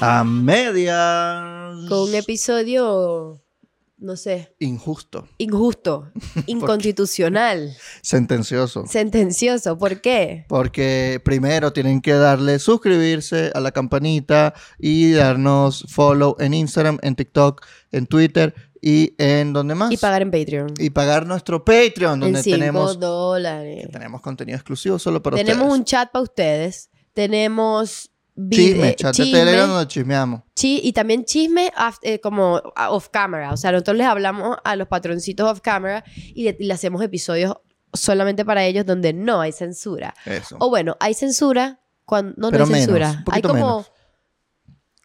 A medias. con un episodio, no sé, Injusto. injusto, inconstitucional, Sentencioso. sentencioso. ¿Por qué? Porque primero tienen que darle suscribirse a la campanita y darnos follow en Instagram, en TikTok, en Twitter y en donde más. Y pagar en Patreon. Y pagar nuestro Patreon, donde en 5 tenemos, dólares. tenemos contenido exclusivo solo para Tenemos ustedes. un chat para ustedes. Tenemos chisme, vide- chat de Telegram donde chismeamos. chi- y también chisme af- eh, como off camera. O sea, nosotros les hablamos a los patroncitos off camera y le, hacemos episodios solamente para ellos donde no hay censura. Eso. O bueno, hay censura cuando no, no Pero hay menos, censura. un hay como menos.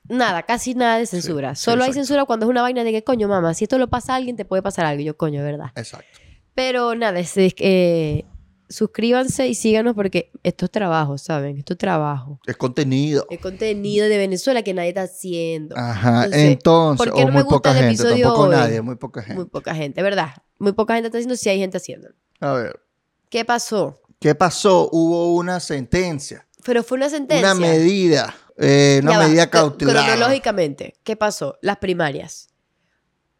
nada, casi nada de censura. sí, Solo hay censura cuando es una vaina de que coño, mamá, si esto lo pasa a alguien te puede pasar algo. Yo coño, ¿verdad? Exacto. Pero nada, es- es- eh, suscríbanse y síganos porque esto es trabajo, ¿saben? Esto es trabajo. Es contenido. Es contenido de Venezuela que nadie está haciendo. Ajá. Entonces, Entonces, ¿por qué o no me muy poca gusta el gente. episodio Tampoco hoy? nadie, muy poca gente. Muy poca gente, ¿verdad? Muy poca gente está haciendo, si hay gente haciendo. A ver. ¿Qué pasó? ¿Qué pasó? Hubo una sentencia. Pero fue una sentencia. Una medida. eh, una Ya medida cautelar. Cronológicamente, ¿qué pasó? Las primarias.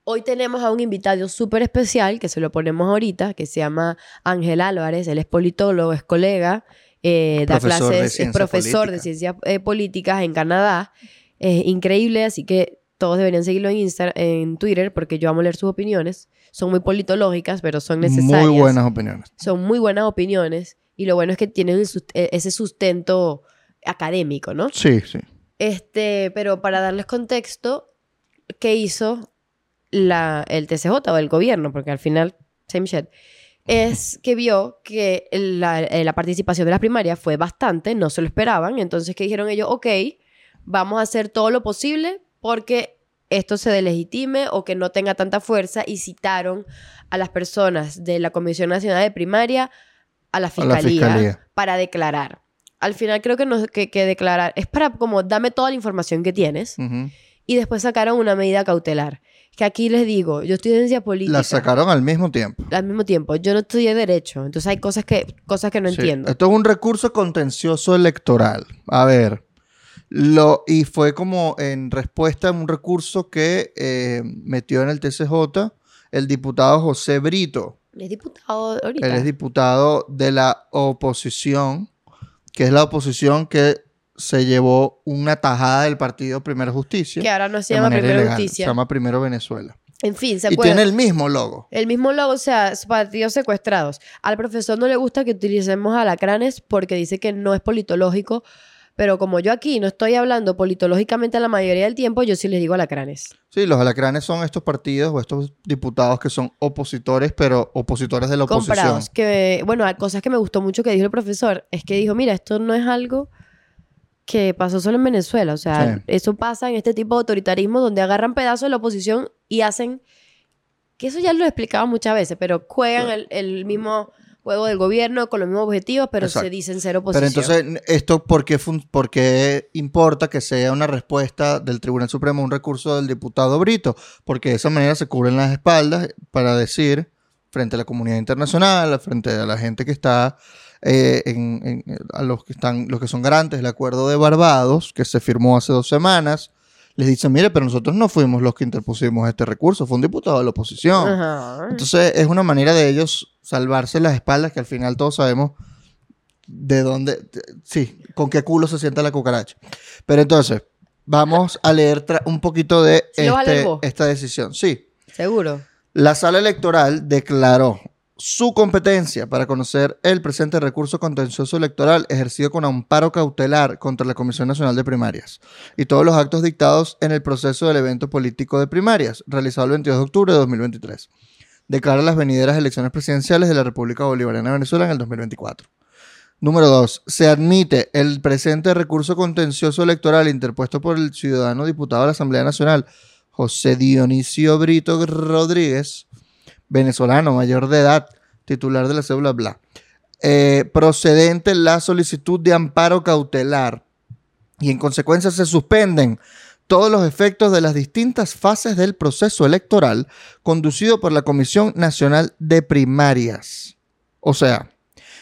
Hoy tenemos a un invitado súper especial, que se lo ponemos ahorita, que se llama Ángel Álvarez. Él es politólogo, es colega, eh, da clases, es profesor de ciencias eh, políticas en Canadá. Es increíble, así que todos deberían seguirlo en, Insta- en Twitter, porque yo amo leer sus opiniones. Son muy politológicas, pero son necesarias. Muy buenas opiniones. Son muy buenas opiniones. Y lo bueno es que tienen sust- eh, ese sustento académico, ¿no? Sí, sí. Este, pero para darles contexto, ¿qué hizo la, el TCJ o el gobierno? Porque al final, same shit. Es que vio que la, eh, la participación de las primarias fue bastante, no se lo esperaban. Entonces, ¿qué dijeron ellos? Ok, vamos a hacer todo lo posible porque esto se delegitime o que no tenga tanta fuerza y citaron a las personas de la Comisión Nacional de Primaria a la A la fiscalía, fiscalía. para declarar. Al final creo que, no, que, que declarar es para como dame toda la información que tienes Ujú. y después sacaron una medida cautelar. Que aquí les digo, yo estoy en ciencia política. La sacaron al mismo tiempo. Al mismo tiempo, yo no estudié derecho, entonces hay cosas que, cosas que no Sí. entiendo. Esto es un recurso contencioso electoral. A ver. Lo, y fue como en respuesta a un recurso que eh, metió en el TCJ el diputado José Brito. Es diputado ahorita. Él es diputado de la oposición, que es la oposición que se llevó una tajada del partido Primero Justicia. que ahora no se llama Primera ilegal. Justicia. Se llama Primero Venezuela. En fin, se Y puede. tiene el mismo logo. El mismo logo, o sea, partidos secuestrados. Al profesor no le gusta que utilicemos alacranes porque dice que no es politológico, pero como yo aquí no estoy hablando politológicamente la mayoría del tiempo, yo sí les digo alacranes. Sí, los alacranes son estos partidos o estos diputados que son opositores, pero opositores de la oposición. comprados. Que, bueno, cosas que me gustó mucho que dijo el profesor, es que dijo, mira, esto no es algo que pasó solo en Venezuela, o sea, Sí. eso pasa en este tipo de autoritarismo donde agarran pedazos de la oposición y hacen, que eso ya lo he explicado muchas veces, pero juegan el, el mismo juego del gobierno con los mismos objetivos, pero Exacto. se dicen ser Pero oposición. entonces, ¿esto por qué, por qué importa que sea una respuesta del Tribunal Supremo a un recurso del diputado Brito? Porque de esa manera se cubren las espaldas para decir, frente a la comunidad internacional, frente a la gente que está, eh, en- en- a los que, están, los que son garantes del Acuerdo de Barbados, que se firmó hace dos semanas, les dicen, mire, pero nosotros no fuimos los que interpusimos este recurso, fue un diputado de la oposición. Ajá. Entonces es una manera de ellos salvarse las espaldas que al final todos sabemos de dónde, de- sí, con qué culo se sienta la cucaracha. Pero entonces, vamos a leer un poquito de ¿Sí lo vas a leer este- esta decisión. Sí, Seguro. la sala electoral declaró su competencia para conocer el presente recurso contencioso electoral ejercido con amparo cautelar contra la Comisión Nacional de Primarias y todos los actos dictados en el proceso del evento político de primarias, realizado el 22 de octubre de 2023. Declara las venideras elecciones presidenciales de la República Bolivariana de Venezuela en el 2024. Número 2. Se admite el presente recurso contencioso electoral interpuesto por el ciudadano diputado de la Asamblea Nacional, José Dionisio Brito Rodríguez, venezolano, mayor de edad, titular de la cédula bla. Eh, procedente la solicitud de amparo cautelar y en consecuencia se suspenden todos los efectos de las distintas fases del proceso electoral conducido por la Comisión Nacional de Primarias. O sea,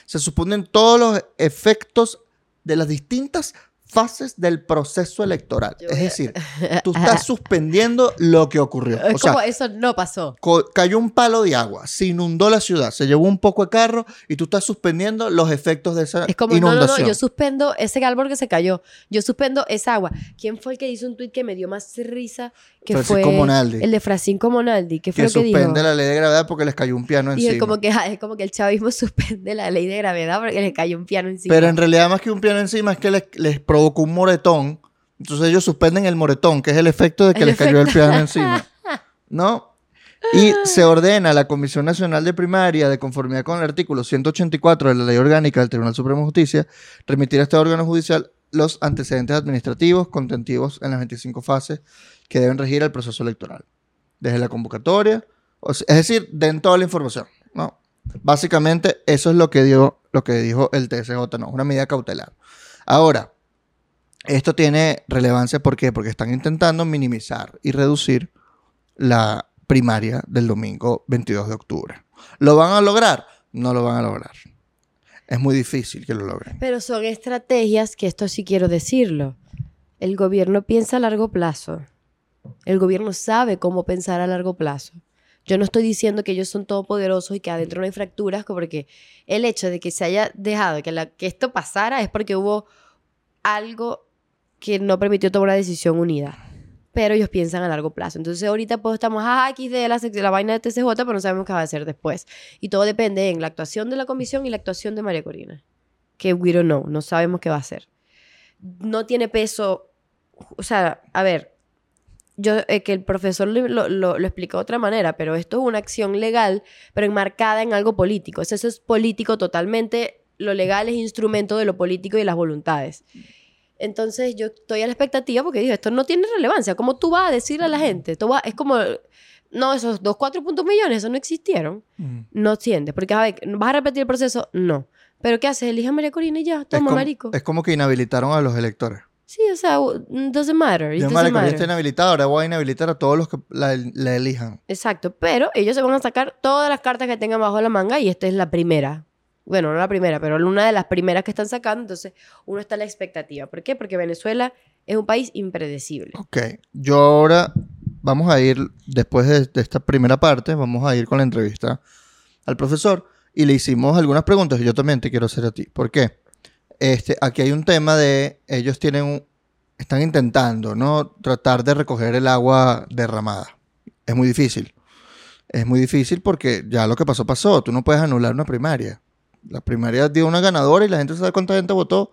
se suponen todos los efectos de las distintas fases del proceso electoral. Yo Es a- decir, tú estás suspendiendo lo que ocurrió. Es O sea, como eso no pasó. cayó un palo de agua, se inundó la ciudad, se llevó un poco de carro y tú estás suspendiendo los efectos de esa Es como, no, no, inundación. no, yo suspendo ese árbol que se cayó. Yo suspendo esa agua. ¿Quién fue el que hizo un tuit que me dio más risa? Que Francisco fue Monaldi. el de Francisco Monaldi. ¿Qué fue que lo que dijo? suspende la ley de gravedad porque les cayó un piano Y es encima. como, que, es como que el chavismo suspende la ley de gravedad porque le cayó un piano encima. Pero en realidad más que un piano encima es que les, les provocó un moretón. Entonces ellos suspenden el moretón, que es el efecto de que El les cayó el piano encima. ¿No? Y se ordena a la Comisión Nacional de Primaria, de conformidad con el artículo 184 de la Ley Orgánica del Tribunal Supremo de Justicia, remitir a este órgano judicial los antecedentes administrativos contentivos en las 25 fases que deben regir el proceso electoral. Desde la convocatoria, es decir, den toda la información, ¿no? Básicamente, eso es lo que, dio, lo que dijo el TSJ, no, una medida cautelar. Ahora, esto tiene relevancia, ¿por qué? Porque están intentando minimizar y reducir la primaria del domingo 22 de octubre. ¿Lo van a lograr? No lo van a lograr. Es muy difícil que lo logren. Pero son estrategias que esto sí quiero decirlo. El gobierno piensa a largo plazo. El gobierno sabe cómo pensar a largo plazo. Yo no estoy diciendo que ellos son todopoderosos y que adentro no hay fracturas, porque el hecho de que se haya dejado que, esto pasara es porque hubo algo que no permitió tomar una decisión unida. Pero ellos piensan a largo plazo. Entonces ahorita pues estamos ah, de la, la vaina de TCJ, pero no sabemos qué va a hacer después. Y todo depende en la actuación de la comisión y la actuación de María Corina. Que we don't know, no sabemos qué va a hacer. No tiene peso, o sea, a ver, yo eh, que el profesor lo, lo, lo- lo explicó de otra manera, pero esto es una acción legal, pero enmarcada en algo político. Eso, eso es político totalmente. Lo legal es instrumento de lo político y de las voluntades. Entonces yo estoy a la expectativa porque digo, esto no tiene relevancia. ¿Cómo tú vas a decirle a la gente? Tú vas- es como, no, esos dos, cuatro puntos millones, eso no existieron. No sientes. Porque, a ver, ¿vas a repetir el proceso? No. ¿Pero qué haces? Elige a María Corina y ya, Es toma, como, marico. es como que inhabilitaron a los electores. Sí, o sea, mm, doesn't matter. doesn't María Corina está inhabilitada, ahora voy a inhabilitar a todos los que la, la elijan. Exacto, pero ellos se van a sacar todas las cartas que tengan bajo la manga y esta es la primera. Bueno, no la primera, pero una de las primeras que están sacando, entonces uno está a la expectativa. ¿Por qué? Porque Venezuela es un país impredecible. Ok, yo ahora vamos a ir, después de, esta primera parte, vamos a ir con la entrevista al profesor y le hicimos algunas preguntas y yo también te quiero hacer a ti. ¿Por qué? Este, aquí hay un tema de, ellos tienen están intentando, ¿no? Tratar de recoger el agua derramada. Es muy difícil. Es muy difícil porque ya lo que pasó, pasó. Tú no puedes anular una primaria. La primaria dio una ganadora y la gente sabe cuánta gente votó.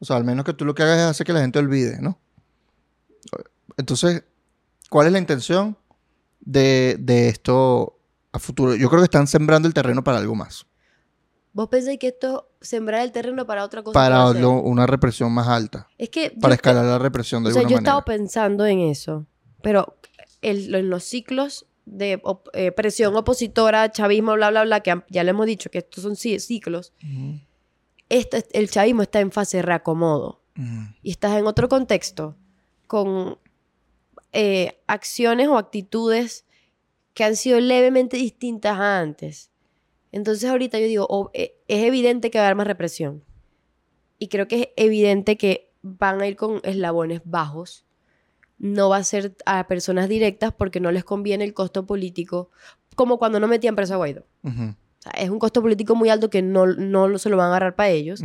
O sea, al menos que tú lo que hagas es hacer que la gente olvide, ¿no? Entonces, ¿cuál es la intención de, de esto a futuro? Yo creo que están sembrando el terreno para algo más. ¿Vos pensáis que esto sembrar el terreno para otra cosa? Para lo- una represión más alta. Es que Para yo- escalar la represión de O sea, alguna yo he manera. estado pensando en eso, pero el- en los ciclos de op- eh, presión opositora, chavismo, bla, bla, bla, que ya le hemos dicho que estos son ci- ciclos, Ujú, este, el chavismo está en fase de reacomodo ujú. y estás en otro contexto con eh, acciones o actitudes que han sido levemente distintas a antes. Entonces ahorita yo digo, o- eh, es evidente que va a haber más represión. Y creo que es evidente que van a ir con eslabones bajos. No va a ser a personas directas porque no les conviene el costo político, como cuando no metían preso a Guaidó. Ujú, O sea, es un costo político muy alto que no, no se lo van a agarrar para ellos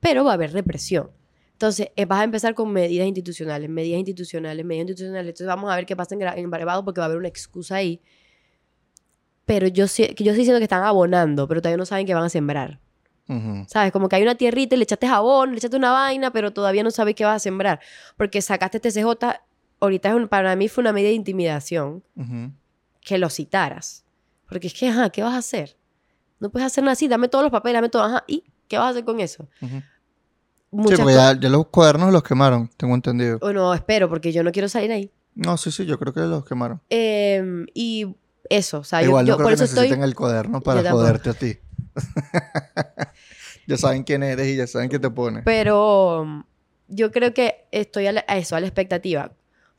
pero va a haber represión. Entonces, eh, vas a empezar con medidas institucionales, medidas institucionales, medidas institucionales. Entonces, vamos a ver qué pasa en, Barbados porque va a haber una excusa ahí. Pero yo, yo estoy diciendo que están abonando, pero todavía no saben que van a sembrar. ¿Sabes? Como que hay una tierrita y le echaste jabón, le echaste una vaina, pero todavía no sabes qué vas a sembrar. Porque sacaste TCJ, ahorita es un- para mí fue una medida de intimidación Ujú. que lo citaras. Porque es que, ajá, ¿qué vas a hacer? No puedes hacer nada así, dame todos los papeles, dame todo, ajá, ¿y qué vas a hacer con eso? Ujú. Sí, Muchas porque cosas. ya, ya los cuadernos los quemaron, tengo entendido. Bueno, espero, porque yo no quiero salir ahí. No, sí, sí, yo creo que los quemaron. Eh, y eso, o sea, yo- Igual yo, no creo por que eso estoy... necesiten el cuaderno para joderte a ti. ya saben quién eres y ya saben qué te pone. Pero yo creo que estoy a, la- a eso, a la expectativa.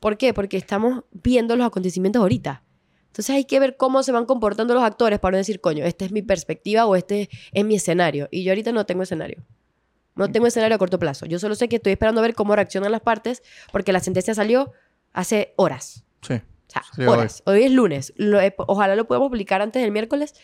¿Por qué? Porque estamos viendo los acontecimientos ahorita. Entonces hay que ver cómo se van comportando los actores para no decir, coño, esta es mi perspectiva o este es mi escenario. Y yo ahorita no tengo escenario. No tengo escenario a corto plazo. Yo solo sé que estoy esperando a ver cómo reaccionan las partes porque la sentencia salió hace horas. Sí. O sea, hoy. horas. Hoy. es lunes. Lo- eh, ojalá lo podamos publicar antes del miércoles,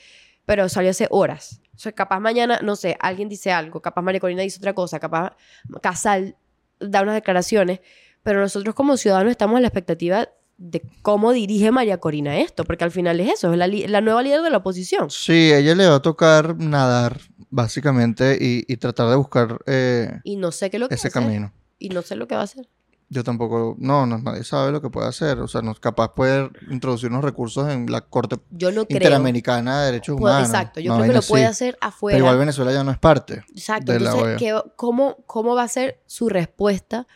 pero salió hace horas. O sea, capaz mañana, no sé, alguien dice algo, capaz María Corina dice otra cosa, capaz Casal da unas declaraciones, pero nosotros como ciudadanos estamos a la expectativa de cómo dirige María Corina esto, porque al final es eso, es la, nueva líder de la oposición. Sí, ella le va a tocar nadar, básicamente, y, y tratar de buscar eh, Y no sé qué lo que ese va a hacer. camino. Y no sé lo que va a hacer. Yo tampoco, no, no, nadie sabe lo que puede hacer. O sea, no, capaz puede introducir unos recursos en la Corte Yo no creo. Interamericana de Derechos Humanos. exacto, yo una creo que lo puede así. hacer Pero afuera. igual Venezuela ya no es parte. Exacto. de Entonces. ¿qué- cómo, ¿cómo va a ser su respuesta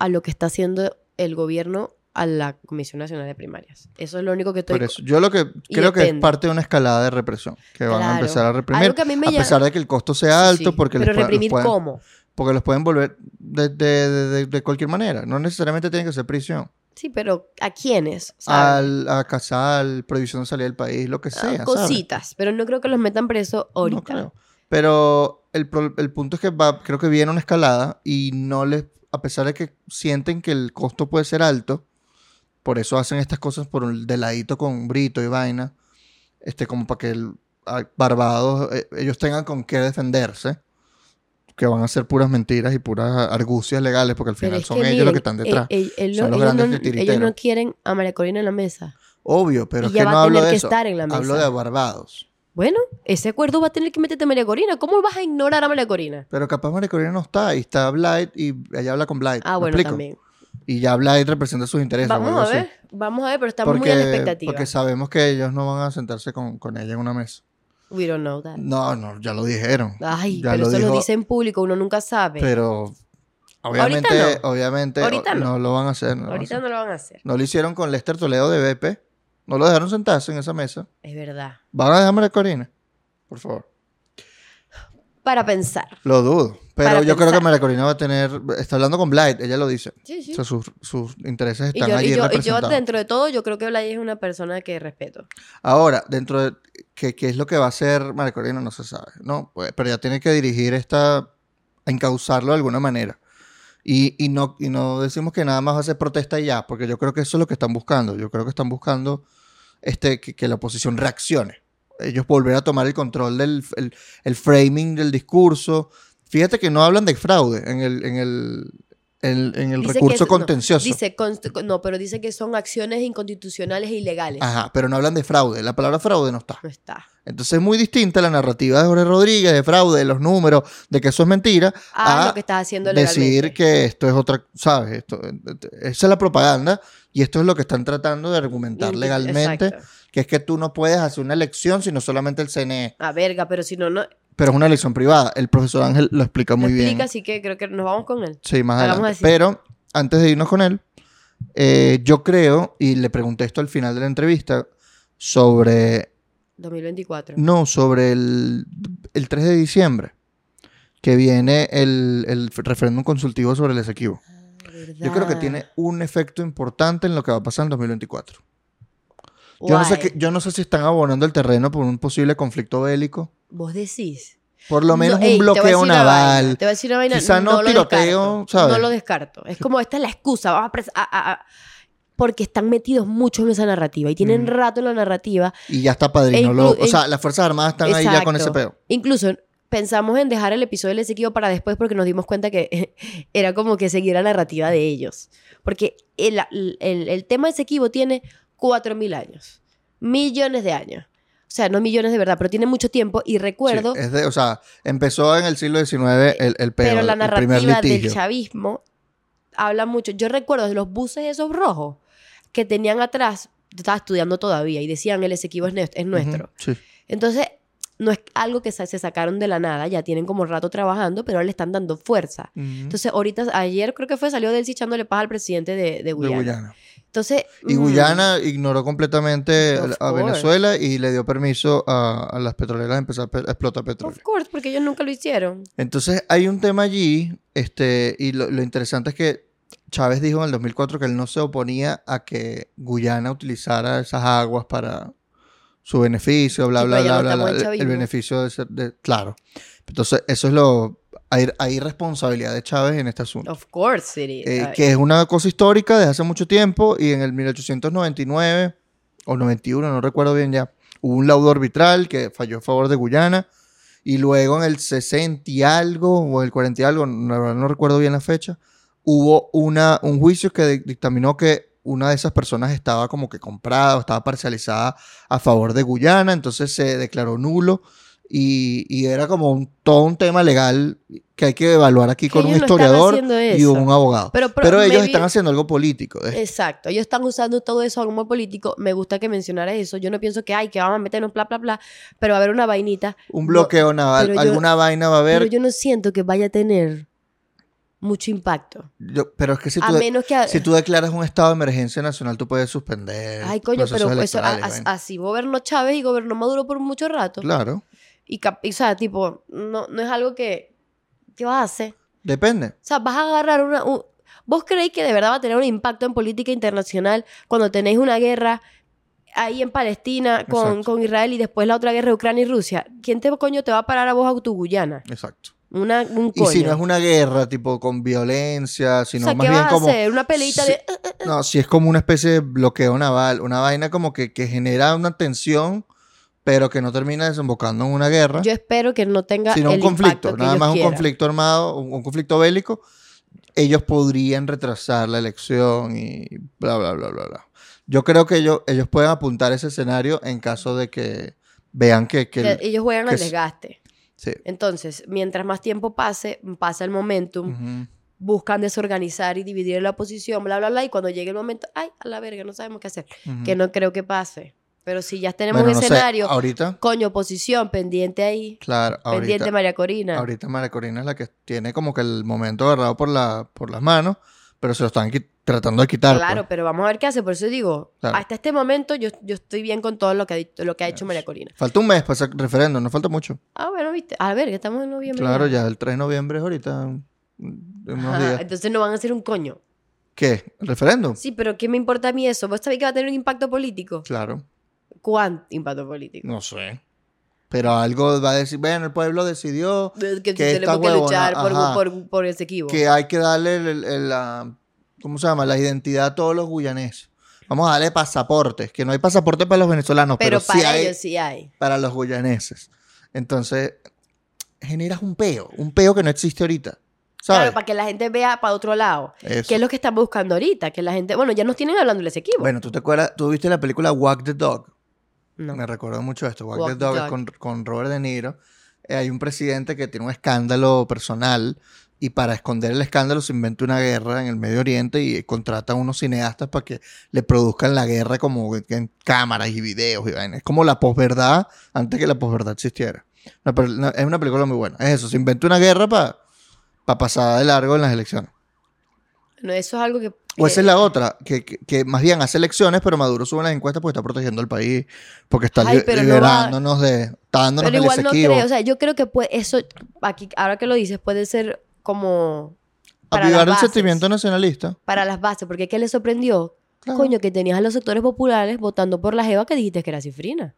a lo que está haciendo el gobierno a la Comisión Nacional de Primarias? Eso es lo único que estoy... Por eso, yo lo que creo que es parte de una escalada de represión. Que van a empezar a reprimir. Algo que a mí me A llama- pesar de que el costo sea alto, sí. porque, les Pero los reprimir pueden- cómo? porque los pueden volver de, de- de- cualquier manera. No necesariamente tiene que ser prisión. Sí, pero ¿a quiénes? Al, a Casal, prohibición de salir del país, lo que Ah, sea. ¿sabes? Cositas, pero no creo que los metan preso ahorita. No creo. Pero el, el punto es que va, creo que viene una escalada y no les, a pesar de que sienten que el costo puede ser alto, por eso hacen estas cosas por un de ladito con Brito y vaina, este, como para que el, Barbados, eh, ellos tengan con qué defenderse, que van a ser puras mentiras y puras argucias legales, porque al final son ellos los que están eh, detrás. Son los ellos, grandes no, ellos no quieren a María Corina en la mesa. Obvio, pero es que va no a hablo de que eso. estar en la Hablo de Barbados. Bueno, ese acuerdo va a tener que meterte a María Corina. ¿Cómo vas a ignorar a María Corina? Pero capaz María Corina no está, y está Blight, y ella habla con Blight. Ah, ¿me bueno, también. Y ya Blight representa sus intereses. Vamos a así. ver, vamos a ver, pero estamos muy a la expectativa. porque sabemos que ellos no van a sentarse con, con ella en una mesa. We don't know that. No, no, ya lo dijeron. Ay, Ya pero lo eso lo dice en público, uno nunca sabe. Pero obviamente, no. obviamente Ahorita no. lo van a hacer. No, lo van a Ahorita hacer. no lo van a hacer. No lo hicieron con Lester Toledo de BP. No lo dejaron sentarse en esa mesa. Es verdad. ¿Van a dejarme a Corina? Por favor. Para pensar. Lo dudo. Pero Para yo creo que. María Corina va a tener. Está hablando con Blight, ella lo dice. Sí, sí. O sea, sus, sus intereses Y están yo, allí y, yo, y yo, representados. dentro de todo, yo creo que Blay es una persona que respeto. Ahora, dentro de qué, qué es lo que va a hacer María Corina, no se sabe, ¿no? Pues, pero ya tiene que dirigir esta, a encauzarlo de alguna manera. Y, y no, y no decimos que nada más va a ser protesta y ya, porque yo creo que eso es lo que están buscando. Yo creo que están buscando este, que, que la oposición reaccione. Ellos volver a tomar el control del el, el framing del discurso. Fíjate que no hablan de fraude en el, en el, en, en el Dice recurso es- no, contencioso. dice, const- no, pero dice que son acciones inconstitucionales e ilegales. Ajá, pero no hablan de fraude. La palabra fraude no está. No está. Entonces es muy distinta la narrativa de Jorge Rodríguez, de fraude, de los números, de que eso es mentira, Ah, a lo que estás haciendo decir legalmente. que esto es otra, ¿sabes? Esto, esa es la propaganda y esto es lo que están tratando de argumentar legalmente, exacto. que es que tú no puedes hacer una elección sino solamente el CNE, A verga, pero si no, no. pero es una elección privada. El profesor Ángel lo explica Lo muy explica, bien. así que creo que nos vamos con él. Sí, más Hagamos adelante. así. Pero antes de irnos con él, eh, yo creo, y le pregunté esto al final de la entrevista, sobre 2024. No, sobre el, el 3 de diciembre, que viene el, el referéndum consultivo sobre el Esequibo. Yo creo que tiene un efecto importante en lo que va a pasar en 2024. Yo no, sé qué- yo no sé si están abonando el terreno por un posible conflicto bélico. Vos decís. Por lo menos No, ey, un bloqueo vaina, naval. Te voy a decir una vaina. Quizá no lo tiroteo, descarto, ¿sabes? No lo descarto. Es como esta es la excusa. Vamos a porque están metidos mucho en esa narrativa y tienen Mm. rato en la narrativa. Y ya está padrino. E lo- o sea, e- las Fuerzas Armadas están ahí ya con ese peo. Incluso pensamos en dejar el episodio del Esequibo para después porque nos dimos cuenta que era como que seguir la narrativa de ellos. Porque el, el, el tema de Esequibo tiene 4.000 años. Millones de años. O sea, no millones de verdad, pero tiene mucho tiempo y recuerdo... Sí, es de- o sea, empezó en el siglo XIX el, el peo, Pero la narrativa del chavismo habla mucho. Yo recuerdo de los buses esos rojos que tenían atrás, yo estaba estudiando todavía y decían el Esequibo es, es nuestro. Ujú, sí. Entonces, no es algo que se sacaron de la nada, ya tienen como rato trabajando, pero ahora le están dando fuerza. Entonces, ahorita, ayer creo que fue, salió Delcy echándole paz al presidente de, de de Guyana. Guyana. Entonces, Y mm, Guyana ignoró completamente a. Venezuela y le dio permiso a, a las petroleras a empezar a pe- a explotar petróleo. Of course, porque ellos nunca lo hicieron. Entonces hay un tema allí, este, y lo, lo interesante es que Chávez dijo en el 2004 que él no se oponía a que Guyana utilizara esas aguas para su beneficio, bla, bla, bla, no bla, el- beneficio de ser, de- claro. Entonces eso es lo, hay, hay responsabilidad de Chávez en este asunto. Of course it is. Eh, que es una cosa histórica desde hace mucho tiempo y en el 1899 o 91, no recuerdo bien ya, hubo un laudo arbitral que falló a favor de Guyana y luego en el 60 y algo o el 40 y algo, verdad no recuerdo bien la fecha, hubo una, un juicio que di- dictaminó que una de esas personas estaba como que comprada o estaba parcializada a favor de Guyana, entonces se declaró nulo y, y era como un, todo un tema legal que hay que evaluar aquí con un no historiador y un abogado. Pero- Pero, pero ellos están haciendo algo político. ¿eh? Exacto, ellos están usando todo eso como político. Me gusta que mencionara eso. Yo no pienso que, ay, que vamos a meternos bla, bla, bla, pero va a haber una vainita. un No, bloqueo naval, pero yo- alguna vaina va a Pero haber. yo no siento que vaya a tener mucho impacto. Yo- pero es que si a tú, de- menos que... si tú declaras un estado de emergencia nacional, tú puedes suspender. Ay, coño, pero eso, a- a- vaina. así gobernó Chávez y gobernó Maduro por mucho rato. Claro, Y, y, o sea, tipo, no, no es algo que... ¿Qué vas a hacer? depende. O sea, vas a agarrar una... un- ¿Vos creéis que de verdad va a tener un impacto en política internacional cuando tenéis una guerra ahí en Palestina con, con Israel y después la otra guerra de Ucrania y Rusia? ¿Quién te coño te va a parar a vos a tu Guyana? Exacto. Una, un Y coño. si no es una guerra, tipo con violencia, o sino sea, más ¿qué bien vas como. a hacer? Una peleita Sí. de... "Eh, No, si es como una especie de bloqueo naval, una vaina como que, que genera una tensión, pero que no termina desembocando en una guerra. Yo espero que no tenga sino un el conflicto, impacto que nada más un quieran. conflicto armado, un, un conflicto bélico, ellos podrían retrasar la elección y bla, bla, bla, bla, bla. Yo creo que ellos, ellos pueden apuntar ese escenario en caso de que vean que... que Que ellos juegan al desgaste. Sí. Entonces, mientras más tiempo pase, pasa el momentum, buscan desorganizar y dividir la oposición, bla, bla, bla, y cuando llegue el momento, ay, a la verga, no sabemos qué hacer. Que no creo que pase. Pero si ya tenemos Bueno, un no sé, escenario, ahorita, coño, oposición, pendiente ahí, claro, pendiente María Corina. ahorita María Corina es la que tiene como que el momento agarrado por, la, por las manos, pero se lo están tratando de quitar. Claro, pues. pero vamos a ver qué hace. Por eso digo, Claro. hasta este momento yo, yo estoy bien con todo lo que ha, dicho- lo que ha hecho María Corina. Falta un mes para ese referéndum, no falta mucho. Ah, bueno, viste. A ver, que estamos en noviembre. Claro, ya el 3 de noviembre es ahorita, en unos días. entonces no van a hacer un coño. ¿Qué? ¿El referéndum? Sí, pero ¿qué me importa a mí eso? ¿Vos sabés que va a tener un impacto político? Claro. ¿Cuánto impacto político? No sé. Pero algo va a decir, bueno, el pueblo decidió Que, Que tenemos esta que luchar por, por, por ese equipo. que hay que darle el- el- el- la, ¿cómo se llama? La identidad a todos los guyaneses. Vamos a darle pasaportes, que no hay pasaporte para los venezolanos, pero, pero para sí hay ellos sí hay. para los guyaneses. Entonces, generas un peo, un peo que no existe ahorita. ¿Sabes? Claro, para que la gente vea para otro lado. Eso. ¿Qué es lo que están buscando ahorita? Que la gente, bueno, ya nos tienen hablando de ese equipo. Bueno, ¿tú te acuerdas? ¿Tú viste la película Walk the Dog? No. Me recordó mucho esto. Walk, Walk the Dog, Dog. con, con Robert De Niro. Eh, hay un presidente que tiene un escándalo personal y para esconder el escándalo se inventa una guerra en el Medio Oriente y contrata a unos cineastas para que le produzcan la guerra como en cámaras y videos y vainas. Es como la posverdad antes que la posverdad existiera. Es una película muy buena. Es eso, se inventa una guerra para pasar de largo en las elecciones. No, eso es algo que... O esa es la otra, que, que, que más bien hace elecciones, pero Maduro sube las encuestas porque está protegiendo al país, porque está Ay, li- pero no va- liberándonos de... Está dándonos Pero el igual no creo, o sea, yo creo que puede, eso, aquí, ahora que lo dices, puede ser como... Para Avivar el sentimiento nacionalista. Para las bases, porque ¿qué le sorprendió? Claro. Coño, que tenías a los sectores populares votando por la jeva que dijiste que era cifrina.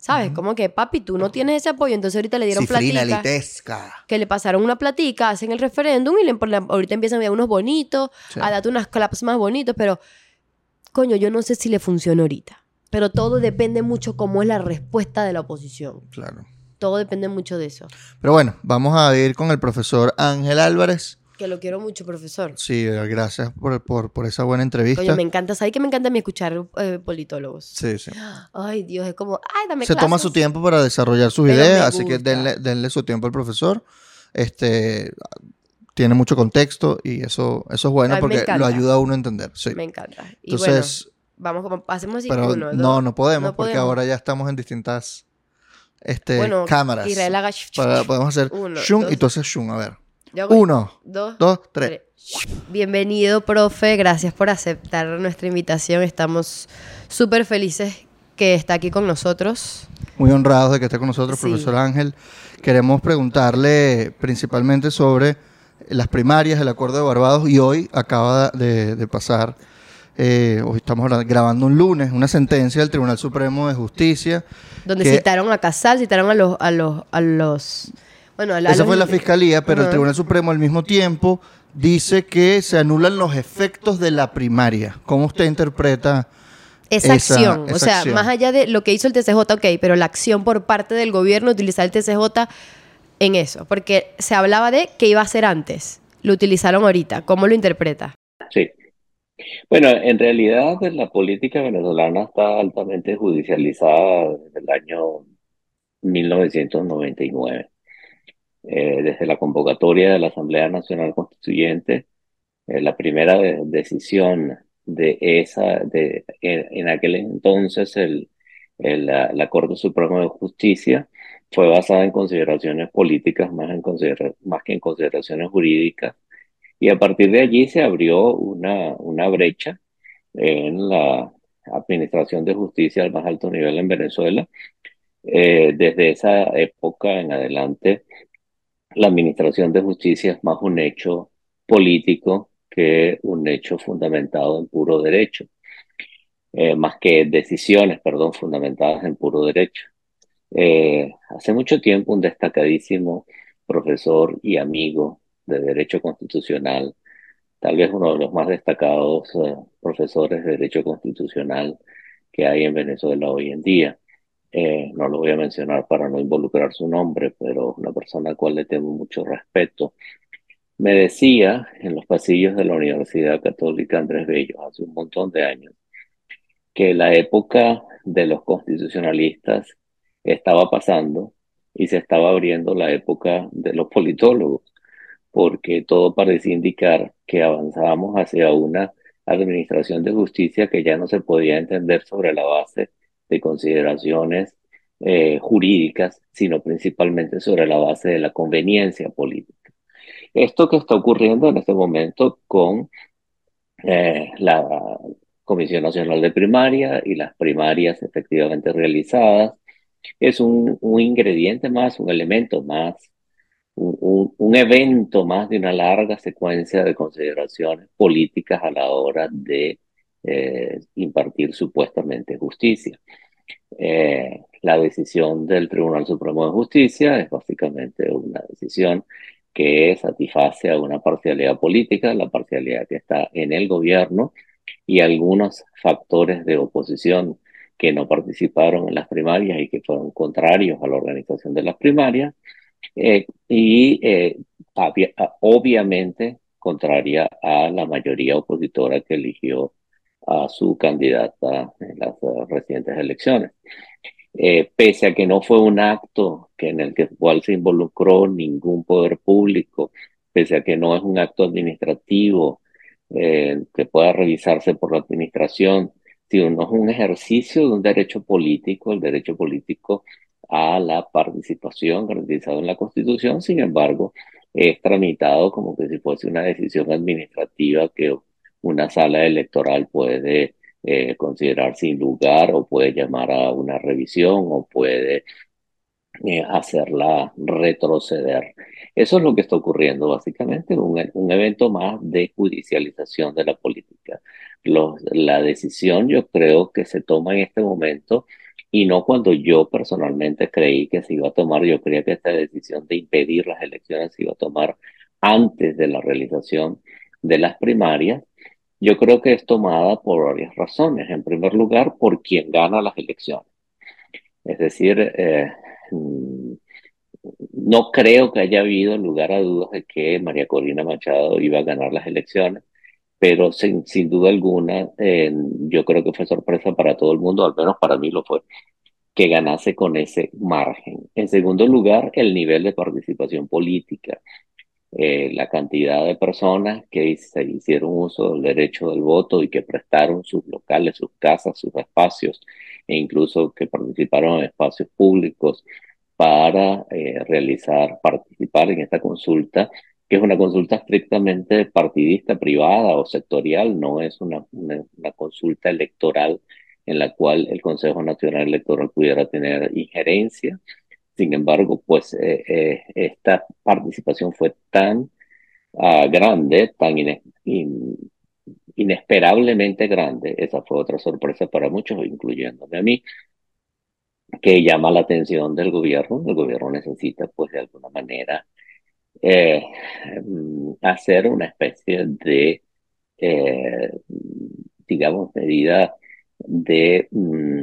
¿Sabes? Como que, papi, tú no tienes ese apoyo, entonces ahorita le dieron Cifrina platica. litesca. que le pasaron una platica, hacen el referéndum y le, ahorita empiezan a dar unos bonitos, Sí. a darte unas claps más bonitos, pero coño, yo no sé si le funciona ahorita. Pero todo depende mucho cómo es la respuesta de la oposición. Claro. Todo depende mucho de eso. Pero bueno, vamos a ir con el profesor Ángel Álvarez. Que lo quiero mucho, profesor. Sí, gracias por, por, por esa buena entrevista. Coño, me encanta. ¿Sabes que me encanta a mí escuchar eh, politólogos? Sí, sí. Ay, Dios, es como, ay, dame Se toma su tiempo para desarrollar sus Pero ideas, así que denle, denle su tiempo al profesor. Este tiene mucho contexto y eso, eso es bueno porque lo ayuda a uno a entender. Sí. Me encanta. Y Entonces, bueno, vamos como, hacemos así pero uno, no, dos. no podemos No porque podemos. ahora ya estamos en distintas este, Bueno, cámaras. Israel haga sh- Para- podemos hacer Uno, shun dos. y tú haces shun. A ver. Yo Uno, dos, dos, tres. Bienvenido, profe. Gracias por aceptar nuestra invitación. Estamos súper felices que está aquí con nosotros. Muy honrados de que esté con nosotros, Sí. profesor Ángel. Queremos preguntarle principalmente sobre las primarias, el acuerdo de Barbados, y hoy acaba de, de pasar, eh, hoy estamos grabando un lunes, una sentencia del Tribunal Supremo de Justicia. Donde que- citaron a Casal, citaron a los, a los, a los, Bueno, la- Esa fue la fiscalía, pero el. Tribunal Supremo al mismo tiempo dice que se anulan los efectos de la primaria. ¿Cómo usted interpreta? Esa, esa- acción, o sea, acción. más allá de lo que hizo el TCJ, ok, pero la acción por parte del gobierno, utilizar el TCJ en eso, porque se hablaba de que iba a ser antes, lo utilizaron ahorita, ¿cómo lo interpreta? Sí. Bueno, en realidad pues, la política venezolana está altamente judicializada desde el año 1999. Eh, desde la convocatoria de la Asamblea Nacional Constituyente, eh, la primera de- decisión de esa, de, en, en aquel entonces el, el- la, la Corte Suprema de Justicia fue basada en consideraciones políticas más, en considera- más que en consideraciones jurídicas. Y a partir de allí se abrió una, una brecha en la administración de justicia al más alto nivel en Venezuela. Eh, desde esa época en adelante, la administración de justicia es más un hecho político que un hecho fundamentado en puro derecho, eh, más que decisiones, perdón, fundamentadas en puro derecho. Eh, hace mucho tiempo un destacadísimo profesor y amigo de Derecho Constitucional, tal vez uno de los más destacados eh, profesores de Derecho Constitucional que hay en Venezuela hoy en día. Eh, no lo voy a mencionar para no involucrar su nombre, pero una persona a la cual le tengo mucho respeto. Me decía en los pasillos de la Universidad Católica Andrés Bello hace un montón de años que la época de los constitucionalistas estaba pasando y se estaba abriendo la época de los politólogos, porque todo parecía indicar que avanzábamos hacia una administración de justicia que ya no se podía entender sobre la base de consideraciones eh, jurídicas, sino principalmente sobre la base de la conveniencia política. Esto que está ocurriendo en este momento con eh, la Comisión Nacional de Primaria y las primarias efectivamente realizadas es un, ingrediente más, un elemento más, un, evento más de una larga secuencia de consideraciones políticas a la hora de eh, impartir supuestamente justicia. Eh, la decisión del Tribunal Supremo de Justicia es básicamente una decisión que satisface a una parcialidad política, la parcialidad que está en el gobierno y algunos factores de oposición que no participaron en las primarias y que fueron contrarios a la organización de las primarias, eh, y obviamente contraria a la mayoría opositora que eligió a su candidata en las recientes elecciones. Eh, pese a que no fue un acto que en el que, cual se involucró ningún poder público, pese a que no es un acto administrativo eh, que pueda revisarse por la administración, sino no es un ejercicio de un derecho político, el derecho político a la participación garantizado en la Constitución, sin embargo, es tramitado como que si fuese una decisión administrativa que una sala electoral puede eh, considerar sin lugar o puede llamar a una revisión o puede eh, hacerla retroceder. Eso es lo que está ocurriendo básicamente, un, un evento más de judicialización de la política. Los, la decisión yo creo que se toma en este momento y no cuando yo personalmente creí que se iba a tomar, yo creía que esta decisión de impedir las elecciones se iba a tomar antes de la realización de las primarias. Yo creo que es tomada por varias razones. En primer lugar, por quien gana las elecciones. Es decir, eh, no creo que haya habido lugar a dudas de que María Corina Machado iba a ganar las elecciones, pero sin, sin duda alguna, eh, yo creo que fue sorpresa para todo el mundo, al menos para mí lo fue, que ganase con ese margen. En segundo lugar, el nivel de participación política. Eh, la cantidad de personas que se hicieron uso del derecho del voto y que prestaron sus locales, sus casas, sus espacios, e incluso que participaron en espacios públicos para eh, realizar, participar en esta consulta, que es una consulta estrictamente partidista, privada o sectorial, no es una, consulta electoral en la cual el Consejo Nacional Electoral pudiera tener injerencia. Sin embargo, pues eh, eh, esta participación fue tan uh, grande, tan in, in, inesperablemente grande, esa fue otra sorpresa para muchos, incluyéndome a mí, que llama la atención del gobierno. El gobierno necesita, pues, de alguna manera, eh, mm, hacer una especie de, digamos, medida de mm,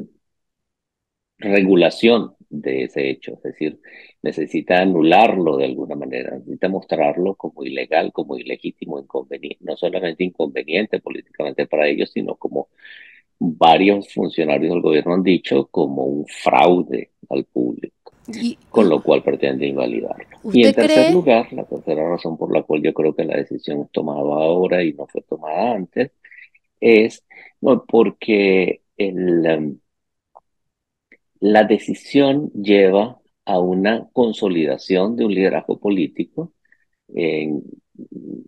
regulación de ese hecho, es decir, necesita anularlo de alguna manera, necesita mostrarlo como ilegal, como ilegítimo, inconveniente, no solamente inconveniente políticamente para ellos, sino como varios funcionarios del gobierno han dicho, como un fraude al público. con lo cual pretende invalidarlo. Y en tercer lugar, la tercera razón por la cual yo creo que la decisión es tomada ahora y no fue tomada antes, es porque el, um, la decisión lleva a una consolidación de un liderazgo político en,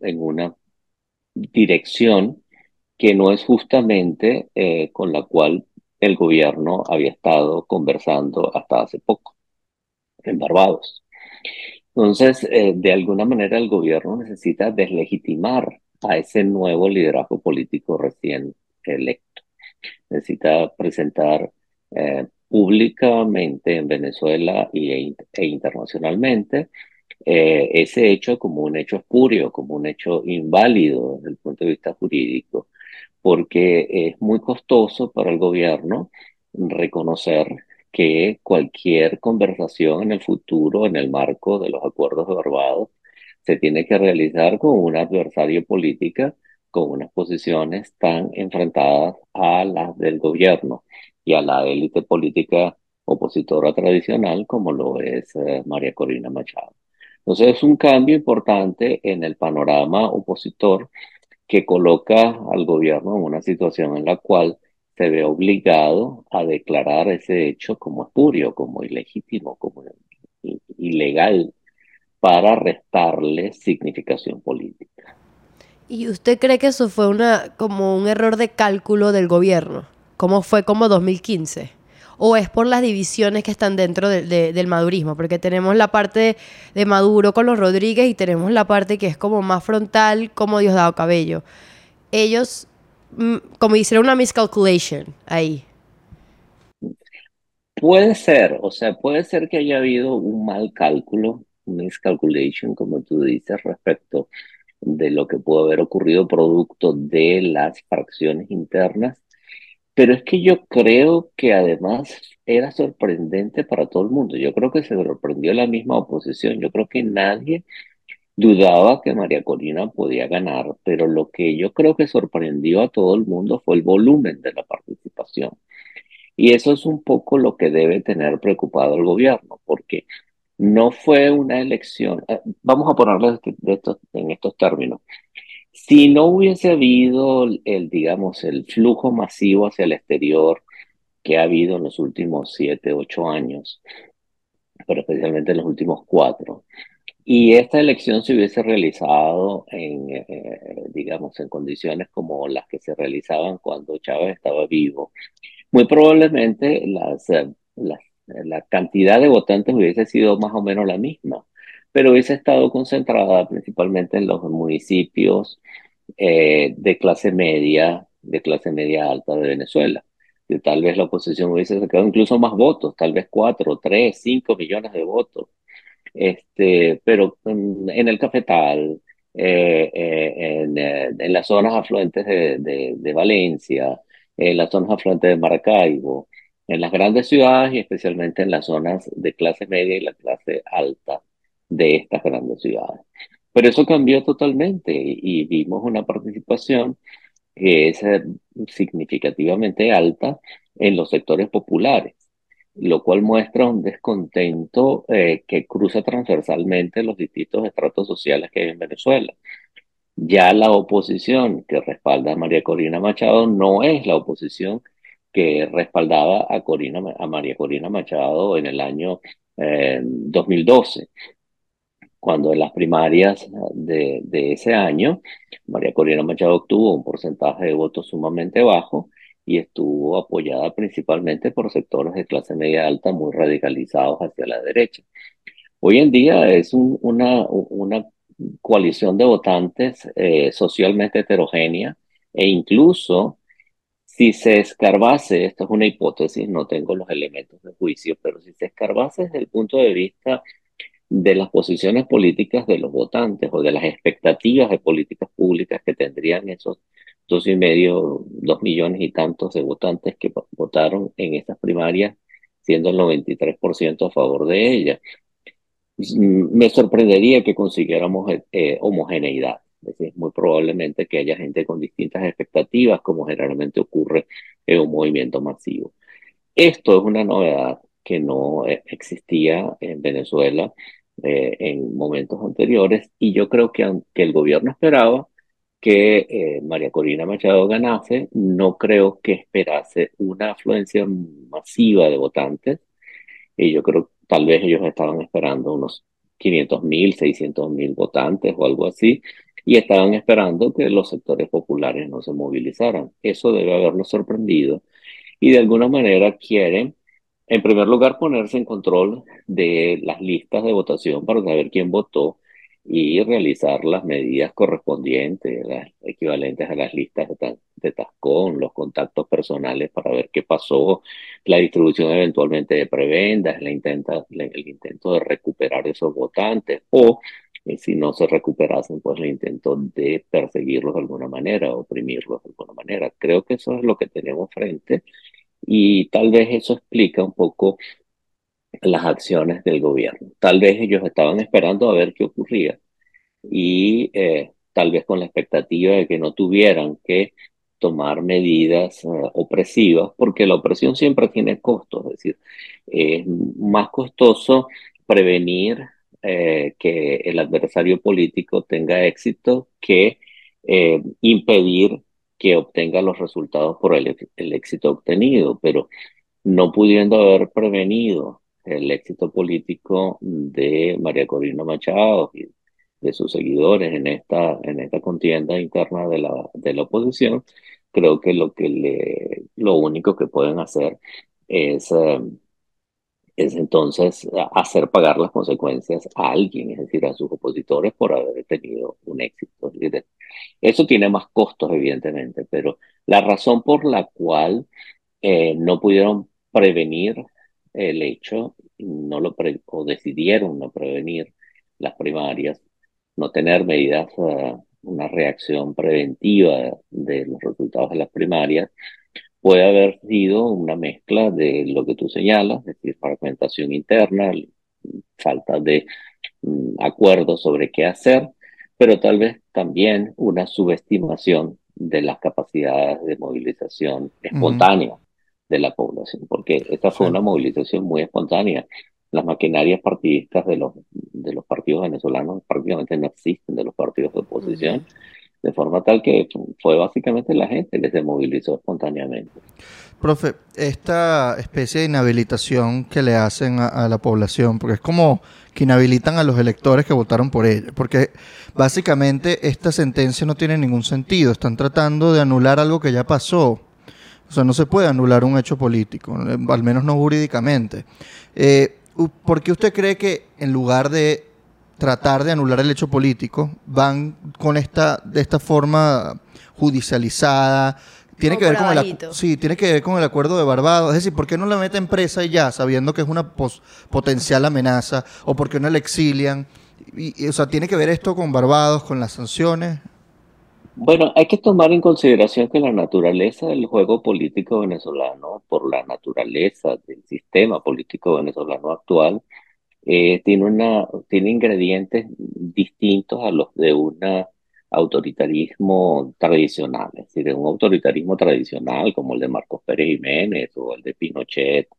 una dirección que no es justamente eh, con la cual el gobierno había estado conversando hasta hace poco en Barbados. Entonces, eh, de alguna manera el gobierno necesita deslegitimar a ese nuevo liderazgo político recién electo. Necesita presentar eh, públicamente en Venezuela y, e internacionalmente eh, ese hecho como un hecho espurio, como un hecho inválido desde el punto de vista jurídico, porque es muy costoso para el gobierno reconocer que cualquier conversación en el futuro, en el marco de los acuerdos de Barbados, se tiene que realizar con un adversario político con unas posiciones tan enfrentadas a las del gobierno y a la élite política opositora tradicional como lo es eh, María Corina Machado. Entonces es un cambio importante en el panorama opositor que coloca al gobierno en una situación en la cual se ve obligado a declarar ese hecho como espurio, como ilegítimo, como ilegal, para restarle significación política. ¿Y usted cree que eso fue una como un error de cálculo del gobierno? ¿Cómo fue como 2015? ¿O es por las divisiones que están dentro del madurismo? Porque tenemos la parte de Maduro con los Rodríguez y tenemos la parte que es como más frontal, como Diosdado Cabello. Ellos, mm, como hicieron una miscalculation ahí. Puede ser, o sea, puede ser que haya habido un mal cálculo, miscalculation, como tú dices, respecto de lo que pudo haber ocurrido producto de las fracciones internas pero es que yo creo que además era sorprendente para todo el mundo. Yo creo que se sorprendió la misma oposición. Yo creo que nadie dudaba que María Corina podía ganar, pero lo que yo creo que sorprendió a todo el mundo fue el volumen de la participación. Y eso es un poco lo que debe tener preocupado el gobierno, porque no fue una elección, eh, vamos a ponerlo en estos términos, si no hubiese habido el, digamos, el flujo masivo hacia el exterior que ha habido en los últimos siete, ocho años, pero especialmente en los últimos cuatro, y esta elección se hubiese realizado en, eh, digamos, en condiciones como las que se realizaban cuando Chávez estaba vivo, muy probablemente las, eh, la cantidad de votantes hubiese sido más o menos la misma pero hubiese estado concentrada principalmente en los municipios eh, de clase media, de clase media alta de Venezuela. Tal vez la oposición hubiese sacado incluso más votos, tal vez cuatro, tres, cinco millones de votos. Este, pero en, el cafetal, eh, eh, en, en, las zonas afluentes de, de, de, Valencia, en las zonas afluentes de Maracaibo, en las grandes ciudades y especialmente en las zonas de clase media y la clase alta de estas grandes ciudades. Pero eso cambió totalmente y vimos una participación que es eh, significativamente alta en los sectores populares, lo cual muestra un descontento eh, que cruza transversalmente los distintos estratos sociales que hay en Venezuela. Ya la oposición que respalda a María Corina Machado no es la oposición que respaldaba a, Corina, a María Corina Machado en el año 2012. Eh, cuando en las primarias de, de ese año, María Corina Machado obtuvo un porcentaje de votos sumamente bajo y estuvo apoyada principalmente por sectores de clase media alta muy radicalizados hacia la derecha. Hoy en día es una, una coalición de votantes eh, socialmente heterogénea e incluso si se escarbase, esto es una hipótesis, no tengo los elementos de juicio, pero si se escarbase desde el punto de vista de las posiciones políticas de los votantes o de las expectativas de políticas públicas que tendrían esos dos y medio, dos millones y tantos de votantes que votaron en estas primarias, siendo el 93% a favor de ellas. Me sorprendería que consiguiéramos eh, homogeneidad. Es decir, muy probablemente que haya gente con distintas expectativas, como generalmente ocurre en un movimiento masivo. Esto es una novedad que no eh, existía en Venezuela eh, en momentos anteriores y yo creo que aunque el gobierno esperaba que eh, María Corina Machado ganase, no creo que esperase una afluencia masiva de votantes y yo creo que tal vez ellos estaban esperando unos 500 mil, 600 mil votantes o algo así, y estaban esperando que los sectores populares no se movilizaran. Eso debe haberlos sorprendido y de alguna manera quieren, en primer lugar, ponerse en control de las listas de votación para saber quién votó y realizar las medidas correspondientes, las equivalentes a las listas de, Tascón, los contactos personales para ver qué pasó, la distribución eventualmente de prebendas, la el intento de recuperar esos votantes o y si no se recuperasen, pues el intento de perseguirlos de alguna manera, oprimirlos de alguna manera. Creo que eso es lo que tenemos frente y tal vez eso explica un poco las acciones del gobierno. Tal vez ellos estaban esperando a ver qué ocurría y eh, tal vez con la expectativa de que no tuvieran que tomar medidas eh, opresivas, porque la opresión siempre tiene costos, es decir, es más costoso prevenir eh, que el adversario político tenga éxito que impedir que obtenga los resultados por el, el, éxito obtenido, pero no pudiendo haber prevenido el éxito político de María Corina Machado y de sus seguidores en esta, en esta contienda interna de la, de la oposición, creo que lo, que le, lo único que pueden hacer es eh, es entonces hacer pagar las consecuencias a alguien, es decir, a sus opositores por haber tenido un éxito. Eso tiene más costos, evidentemente, pero la razón por la cual eh, no pudieron prevenir el hecho, no lo o decidieron no prevenir las primarias, no tener medidas, uh, una reacción preventiva de los resultados de las primarias, puede haber sido una mezcla de lo que tú señalas, es decir, fragmentación interna, falta de mm, acuerdo sobre qué hacer, pero tal vez también una subestimación de las capacidades de movilización espontánea de la población, porque esta fue una movilización muy espontánea. Las maquinarias partidistas de los, de los partidos venezolanos prácticamente no existen, de los partidos de oposición de forma tal que fue básicamente la gente que se movilizó espontáneamente. Profe, esta especie de inhabilitación que le hacen a, la población, porque es como que inhabilitan a los electores que votaron por ella, porque básicamente esta sentencia no tiene ningún sentido, están tratando de anular algo que ya pasó. O sea, no se puede anular un hecho político, al menos no jurídicamente. Eh, ¿Por qué usted cree que en lugar de tratar de anular el hecho político, van con esta, de esta forma judicializada. Tiene que, ver con el, sí, tiene que ver con el acuerdo de Barbados. Es decir, ¿por qué no la meten presa y ya, sabiendo que es una potencial amenaza? ¿O por qué no la exilian? Y, o sea, ¿tiene que ver esto con Barbados, con las sanciones? Bueno, hay que tomar en consideración que la naturaleza del juego político venezolano, por la naturaleza del sistema político venezolano actual, eh, tiene, una, tiene ingredientes distintos a los de un autoritarismo tradicional, es decir, un autoritarismo tradicional como el de Marcos Pérez Jiménez o el de Pinochet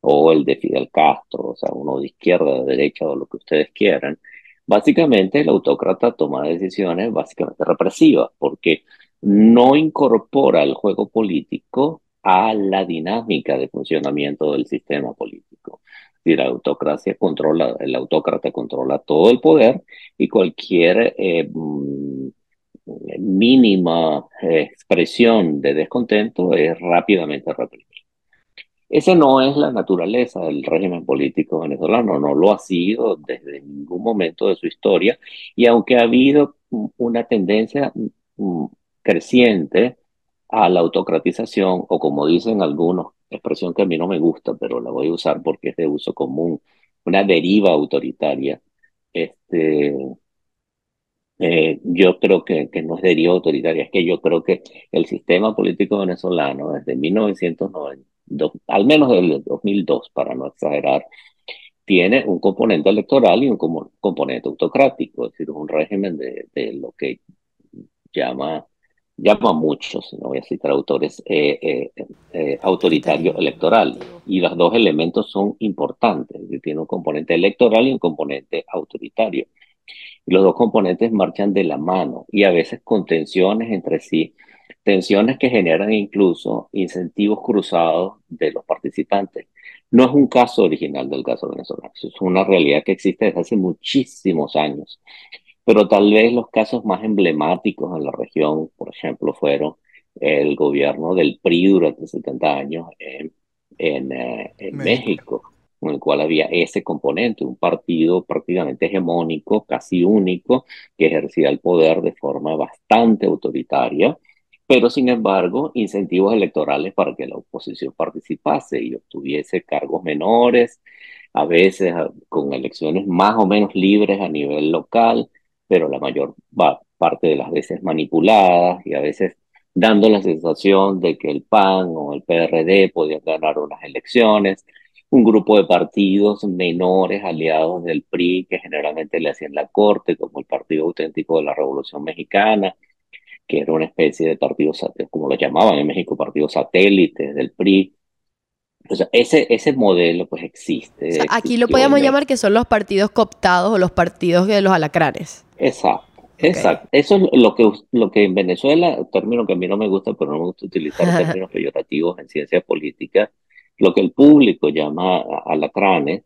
o el de Fidel Castro, o sea, uno de izquierda, de derecha o lo que ustedes quieran. Básicamente el autócrata toma decisiones básicamente represivas porque no incorpora el juego político a la dinámica de funcionamiento del sistema político la autocracia controla, el autócrata controla todo el poder y cualquier eh, mm, mínima expresión de descontento es rápidamente reprimida. Esa no es la naturaleza del régimen político venezolano, no lo ha sido desde ningún momento de su historia y aunque ha habido una tendencia mm, creciente a la autocratización o como dicen algunos, expresión que a mí no me gusta, pero la voy a usar porque es de uso común, una deriva autoritaria. Este, eh, yo creo que, que no es deriva autoritaria, es que yo creo que el sistema político venezolano desde 1990, al menos desde el 2002, para no exagerar, tiene un componente electoral y un componente autocrático, es decir, un régimen de, de lo que llama llama muchos, no voy a citar autores, eh, eh, eh, autoritario electoral. Y los dos elementos son importantes, tiene un componente electoral y un componente autoritario. Y los dos componentes marchan de la mano y a veces con tensiones entre sí, tensiones que generan incluso incentivos cruzados de los participantes. No es un caso original del caso venezolano, es una realidad que existe desde hace muchísimos años pero tal vez los casos más emblemáticos en la región, ejemplo, fueron el gobierno del PRI durante 70 años en, en, eh, México. en el cual había ese componente, un partido prácticamente hegemónico, casi único, que ejercía el poder de forma bastante autoritaria, pero sin embargo incentivos electorales para que la oposición participase y obtuviese cargos menores, a veces con elecciones más o menos libres a nivel local, pero la mayor parte de las veces manipuladas y a veces dando la sensación de que el PAN o el PRD podían ganar unas elecciones, un grupo de partidos menores aliados del PRI que generalmente le hacían la corte, como el Partido Auténtico de la Revolución Mexicana, que era una especie de partido, como lo llamaban en México, partidos satélites del PRI. O sea, ese, ese modelo pues existe. aquí lo podemos llamar que son los partidos cooptados o los partidos de los alacranes. Exacto. Exacto. Eso es lo que, lo que en Venezuela, término que a mí no me gusta, pero no me gusta utilizar términos peyorativos en ciencia política, lo que el público llama alacranes,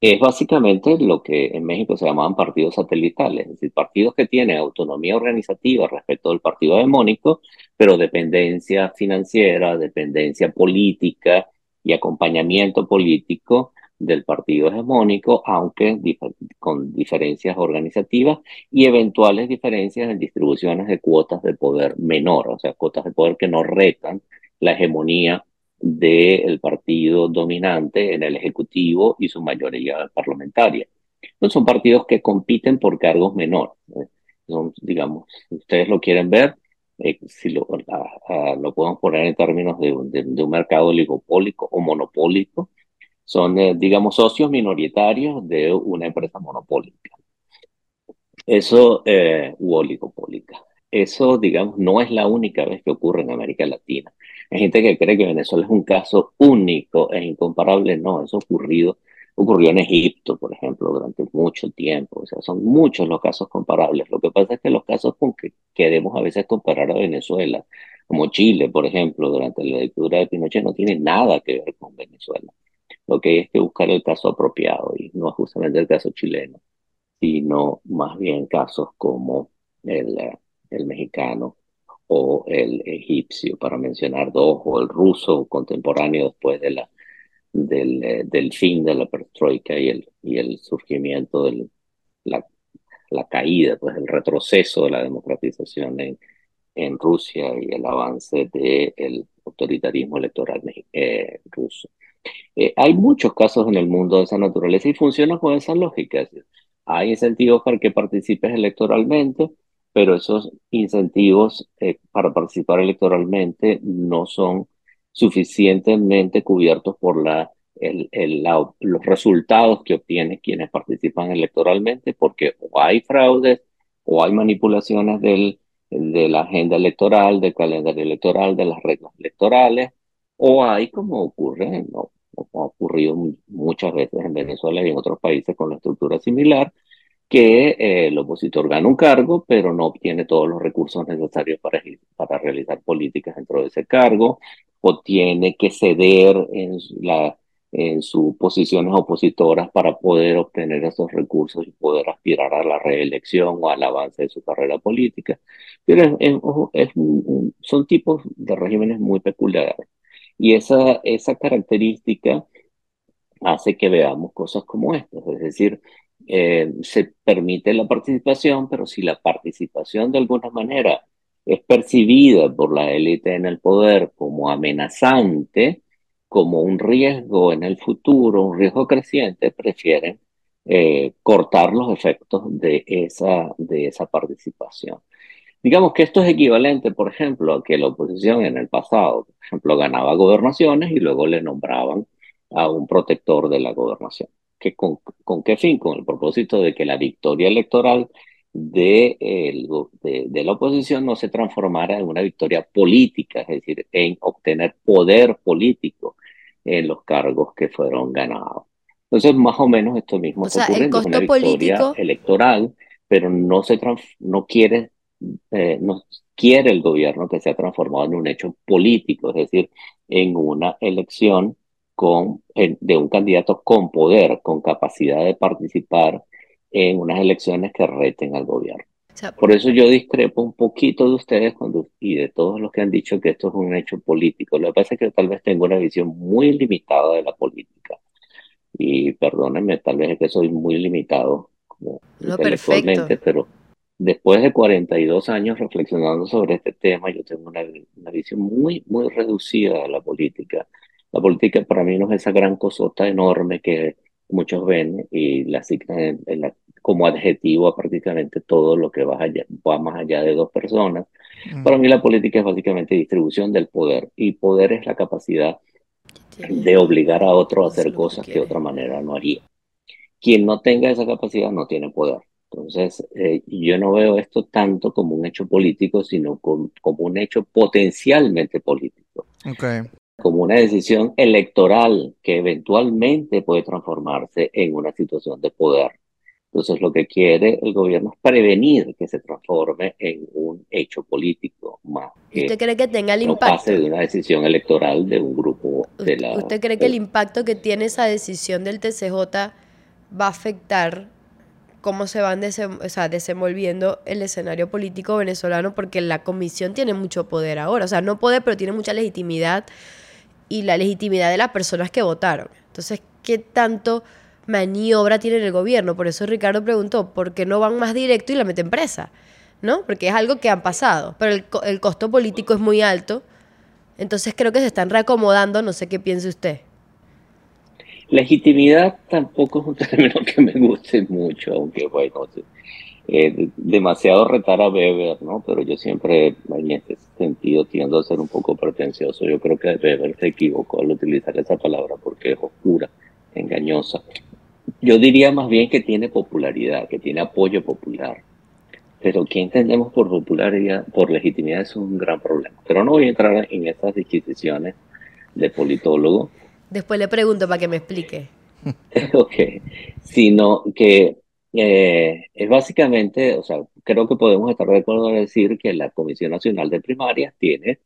es básicamente lo que en México se llamaban partidos satelitales, es decir, partidos que tienen autonomía organizativa respecto al partido hegemónico, pero dependencia financiera, dependencia política y acompañamiento político del partido hegemónico, aunque con diferencias organizativas y eventuales diferencias en distribuciones de cuotas de poder menor, o sea, cuotas de poder que no retan la hegemonía del partido dominante en el Ejecutivo y su mayoría parlamentaria. Entonces son partidos que compiten por cargos menores. ¿eh? Son, digamos, si ustedes lo quieren ver, eh, si lo, lo podemos poner en términos de, de un mercado oligopólico o monopólico, son, eh, digamos, socios minoritarios de una empresa monopólica. Eso, eh, u oligopólica. Eso, digamos, no es la única vez que ocurre en América Latina. Hay gente que cree que Venezuela es un caso único e incomparable. No, eso ocurrido, ocurrió en Egipto, por ejemplo, durante mucho tiempo. O sea, son muchos los casos comparables. Lo que pasa es que los casos con que queremos a veces comparar a Venezuela, como Chile, por ejemplo, durante la dictadura de Pinochet, no tiene nada que ver con Venezuela. Lo que hay es que buscar el caso apropiado y no justamente el caso chileno, sino más bien casos como el, eh, el mexicano o el egipcio, para mencionar dos, o el ruso contemporáneo después de la, del, eh, del fin de la perestroika y el, y el surgimiento de la, la caída, pues el retroceso de la democratización en, en Rusia y el avance del autoritarismo electoral eh, ruso. Eh, hay muchos casos en el mundo de esa naturaleza y funcionan con esa lógica. Hay incentivos para que participes electoralmente, pero esos incentivos eh, para participar electoralmente no son suficientemente cubiertos por la, el, el, los resultados que obtienen quienes participan electoralmente, porque o hay fraudes o hay manipulaciones del, de la agenda electoral, del calendario electoral, de las reglas electorales, o hay, como ocurre, ¿no? ha ocurrido muchas veces en Venezuela y en otros países con la estructura similar, que eh, el opositor gana un cargo, pero no obtiene todos los recursos necesarios para, para realizar políticas dentro de ese cargo, o tiene que ceder en, la, en sus posiciones opositoras para poder obtener esos recursos y poder aspirar a la reelección o al avance de su carrera política. Pero es, son tipos de regímenes muy peculiares. Y esa, esa característica hace que veamos cosas como estas, es decir, eh, se permite la participación, pero si la participación de alguna manera es percibida por la élite en el poder como amenazante, como un riesgo en el futuro, un riesgo creciente, prefieren eh, cortar los efectos de esa, de esa participación. Digamos que esto es equivalente, por ejemplo, a que la oposición en el pasado, por ejemplo, ganaba gobernaciones y luego le nombraban a un protector de la gobernación. ¿Que con, ¿Con qué fin? Con el propósito de que la victoria electoral de, de, la oposición no se transformara en una victoria política, es decir, en obtener poder político en los cargos que fueron ganados. Entonces, más o menos esto mismo o sea, el costo una político... electoral, pero no se no quiere eh, no quiere el gobierno que sea transformado en un hecho político, es decir, en una elección con, de un candidato con poder, con capacidad de participar en unas elecciones que reten al gobierno. Por eso yo discrepo un poquito de ustedes cuando, y de todos los que han dicho que esto es un hecho político. Lo que pasa es que tal vez tengo una visión muy limitada de la política. Y perdónenme, tal vez es que soy muy limitado como no, intelectualmente, pero después de 42 años reflexionando sobre este tema, yo tengo una, una, visión muy, muy reducida de la política. La política para mí no es esa gran cosota enorme que muchos ven y la asignan como adjetivo a prácticamente todo lo que va, allá, va más allá de dos personas. Mm. Para mí la política es básicamente distribución del poder y poder es la capacidad de obligar a otro a hacer cosas que de otra manera no haría. Quien no tenga esa capacidad no tiene poder. Entonces, eh, yo no veo esto tanto como un hecho político, sino como, un hecho potencialmente político. Como una decisión electoral que eventualmente puede transformarse en una situación de poder. Entonces, lo que quiere el gobierno es prevenir que se transforme en un hecho político más. ¿Usted cree que tenga el no impacto? pase de una decisión electoral de un grupo de la. ¿Usted cree que el impacto que tiene esa decisión del TCJ va a afectar cómo se van desenvolviendo el escenario político venezolano, porque la comisión tiene mucho poder ahora. O sea, no poder, pero tiene mucha legitimidad y la legitimidad de las personas que votaron. Entonces, ¿qué tanto maniobra tiene el gobierno? Por eso Ricardo preguntó, ¿por qué no van más directo y la meten presa? ¿No? Porque es algo que han pasado, pero el, el costo político es muy alto. Entonces creo que se están reacomodando, no sé qué piense usted. Legitimidad tampoco es un término que me guste mucho, aunque bueno, eh, demasiado retar a Weber, ¿no? Pero yo siempre en ese sentido tiendo a ser un poco pretencioso. Yo creo que Weber se equivocó al utilizar esa palabra porque es oscura, engañosa. Yo diría más bien que tiene popularidad, que tiene apoyo popular. Pero ¿qué entendemos por popularidad, por legitimidad? Es un gran problema. Pero no voy a entrar en esas disquisiciones de politólogo. Después le pregunto para que me explique. ok, sino que eh, es básicamente, o sea, creo que podemos estar de acuerdo en decir que la Comisión Nacional de Primarias tiene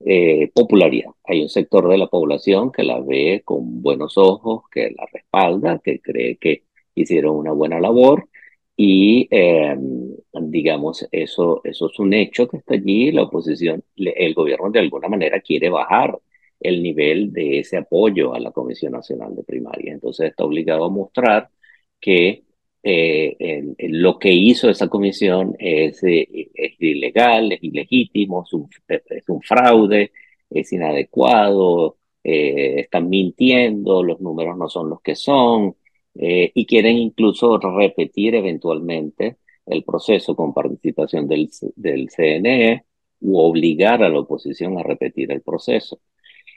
eh, popularidad. Hay un sector de la población que la ve con buenos ojos, que la respalda, que cree que hicieron una buena labor y em, digamos, eso, eso es un hecho que está allí. La oposición, el gobierno de alguna manera quiere bajar el nivel de ese apoyo a la Comisión Nacional de Primaria. Entonces está obligado a mostrar que eh, lo que hizo esa comisión es, eh, ilegal, es ilegítimo, es un, es un, fraude, es inadecuado, eh, están mintiendo, los números no son los que son, y quieren incluso repetir eventualmente el proceso con participación del, del CNE u obligar a la oposición a repetir el proceso.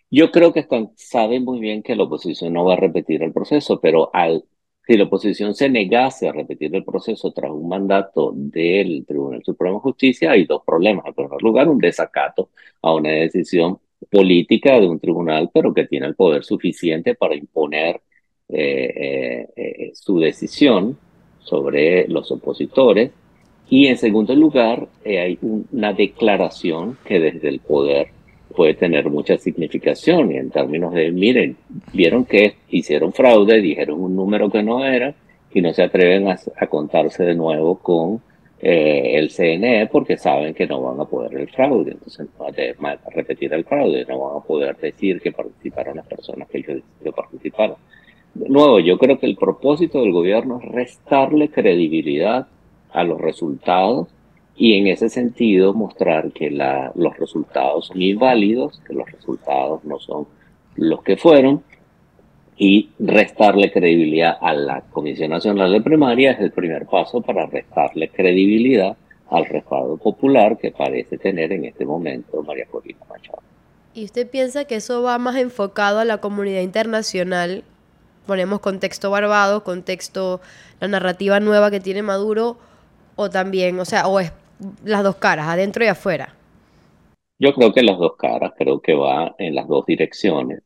Yo creo que saben muy bien que la oposición no va a repetir el proceso, pero al, si la oposición se negase a repetir el proceso tras un mandato del Tribunal Supremo de Justicia, hay dos problemas. En primer lugar, un desacato a una decisión política de un tribunal, pero que tiene el poder suficiente para imponer eh, eh, eh, su decisión sobre los opositores. Y en segundo lugar, hay una declaración que desde el poder puede tener mucha significación en términos de, miren, vieron que hicieron fraude, dijeron un número que no era y no se atreven a, contarse de nuevo con eh, el CNE porque saben que no van a poder el fraude, entonces no van a repetir el fraude, no van a poder decir que participaron las personas que, que participaron. De nuevo, yo creo que el propósito del gobierno es restarle credibilidad a los resultados y en ese sentido mostrar que la, los resultados son inválidos, que los resultados no son los que fueron y restarle credibilidad a la Comisión Nacional de Primaria es el primer paso para restarle credibilidad al respaldo popular que parece tener en este momento María Corina Machado. ¿Y usted piensa que eso va más enfocado a la comunidad internacional? Ponemos contexto Barbados, contexto la narrativa nueva que tiene Maduro, o también, o sea, o es las dos caras, adentro y afuera. Yo creo que las dos caras, creo que va en las dos direcciones.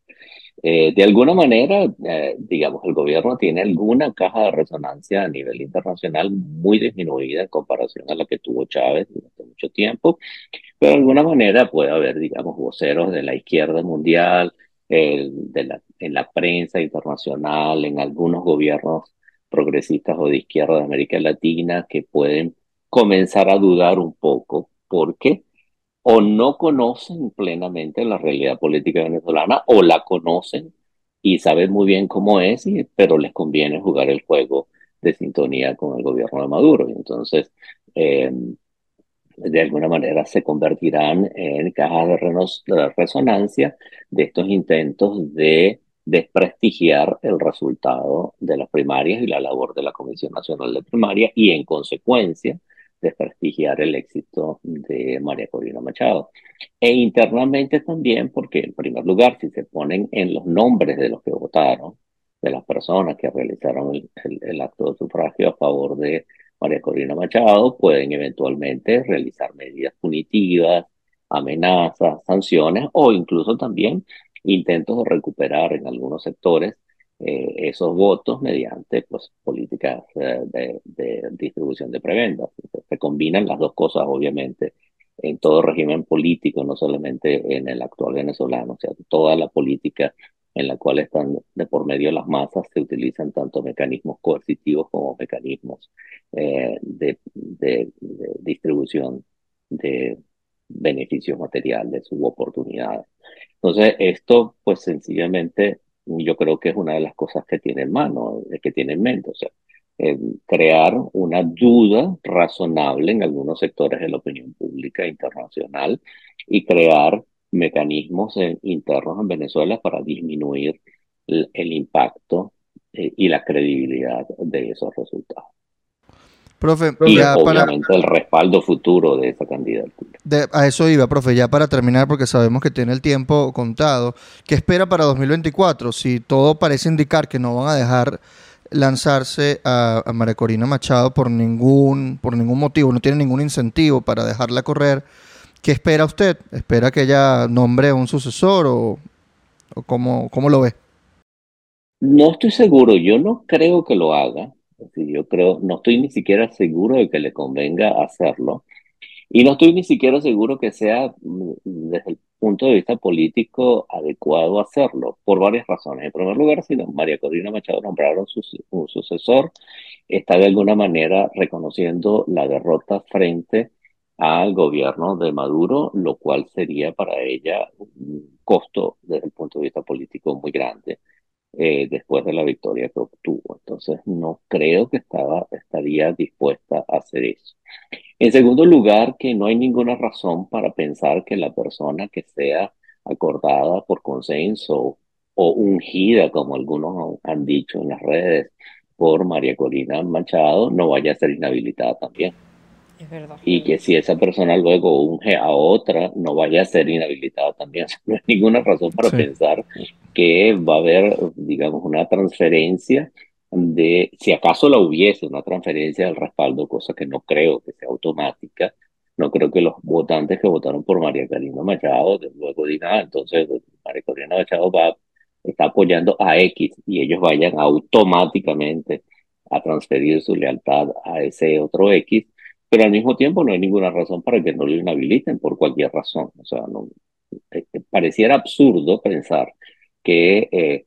Eh, de alguna manera, eh, digamos, el gobierno tiene alguna caja de resonancia a nivel internacional muy disminuida en comparación a la que tuvo Chávez durante mucho tiempo, pero de alguna manera puede haber, digamos, voceros de la izquierda mundial, de la, en la prensa internacional, en algunos gobiernos progresistas o de izquierda de América Latina que pueden comenzar a dudar un poco porque o no conocen plenamente la realidad política venezolana o la conocen y saben muy bien cómo es, pero les conviene jugar el juego de sintonía con el gobierno de Maduro. Y entonces, em, de alguna manera, se convertirán en cajas de resonancia de estos intentos de desprestigiar el resultado de las primarias y la labor de la Comisión Nacional de Primaria y, en consecuencia, desprestigiar el éxito de María Corina Machado. E internamente también, porque en primer lugar, si se ponen en los nombres de los que votaron, de las personas que realizaron el, acto de sufragio a favor de María Corina Machado, pueden eventualmente realizar medidas punitivas, amenazas, sanciones o incluso también intentos de recuperar en algunos sectores eh, esos votos mediante pues, políticas eh, de, distribución de prebendas. Se combinan las dos cosas, obviamente, en todo régimen político, no solamente en el actual venezolano, o sea, toda la política en la cual están de por medio de las masas se utilizan tanto mecanismos coercitivos como mecanismos eh, de, de, distribución de beneficios materiales u oportunidades. Entonces, esto pues sencillamente yo creo que es una de las cosas que tiene en mano, que tiene en mente, o sea, eh, crear una duda razonable en algunos sectores de la opinión pública internacional y crear mecanismos internos en Venezuela para disminuir el, impacto eh, y la credibilidad de esos resultados. Profe, y obviamente el respaldo futuro de esa candidatura. a eso iba, profe, ya para terminar, porque sabemos que tiene el tiempo contado. ¿Qué espera para 2024? Si todo parece indicar que no van a dejar lanzarse a, María Corina Machado por ningún, por ningún motivo, no tiene ningún incentivo para dejarla correr, ¿qué espera usted? ¿Espera que ella nombre un sucesor o, o cómo, cómo lo ve? No estoy seguro, yo no creo que lo haga yo creo, no estoy ni siquiera seguro de que le convenga hacerlo. Y no estoy ni siquiera seguro que sea mm, desde el punto de vista político adecuado hacerlo, por varias razones. En primer lugar, si María Corina Machado nombraron su, un sucesor, está de alguna manera reconociendo la derrota frente al gobierno de Maduro, lo cual sería para ella un costo desde el punto de vista político muy grande. Eh, después de la victoria que obtuvo. Entonces, no creo que estaba, estaría dispuesta a hacer eso. En segundo lugar, que no hay ninguna razón para pensar que la persona que sea acordada por consenso o ungida, como algunos han dicho en las redes, por María Corina Machado, no vaya a ser inhabilitada también. Y que si esa persona luego unge a otra, no vaya a ser inhabilitada también. No hay ninguna razón para pensar que va a haber, digamos, una transferencia de, si acaso la hubiese, una transferencia del respaldo, cosa que no creo que sea automática. No creo que los votantes que votaron por María Corina Machado luego digan, ah, entonces María Corina Machado va, está apoyando a X y ellos vayan automáticamente a transferir su lealtad a ese otro X pero al mismo tiempo no hay ninguna razón para que no lo inhabiliten por cualquier razón. O sea, no, eh, pareciera absurdo pensar que eh,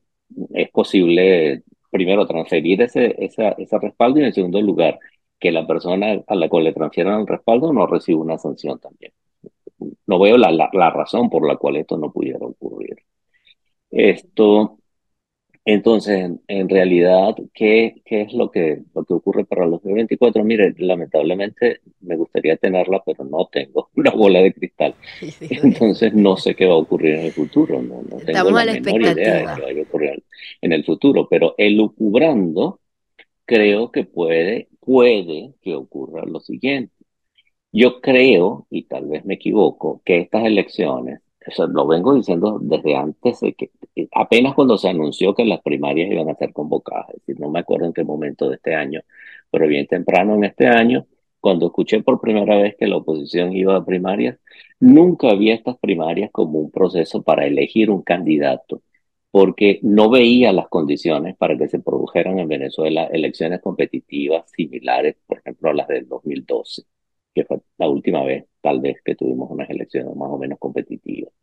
es posible, primero, transferir ese, ese, ese respaldo y en segundo lugar, que la persona a la cual le transfieran el respaldo no reciba una sanción también. No veo la, la, razón por la cual esto no pudiera ocurrir. Esto, Entonces, en, realidad, ¿qué, ¿qué, es lo que, lo que ocurre para los 2024? Mire, lamentablemente me gustaría tenerla, pero no tengo una bola de cristal. Entonces, no sé qué va a ocurrir en el futuro. No, no tengo la, menor idea de qué va a ocurrir en el futuro. Pero elucubrando, creo que puede, puede que ocurra lo siguiente. Yo creo, y tal vez me equivoco, que estas elecciones lo vengo diciendo desde antes de que, apenas cuando se anunció que las primarias iban a ser convocadas, es decir, no me acuerdo en qué momento de este año, pero bien temprano en este año, cuando escuché por primera vez que la oposición iba a primarias, nunca vi estas primarias como un proceso para elegir un candidato, porque no veía las condiciones para que se produjeran en Venezuela elecciones competitivas similares, por ejemplo, a las del 2012 que fue la última vez, tal vez, que tuvimos unas elecciones más o menos competitivas.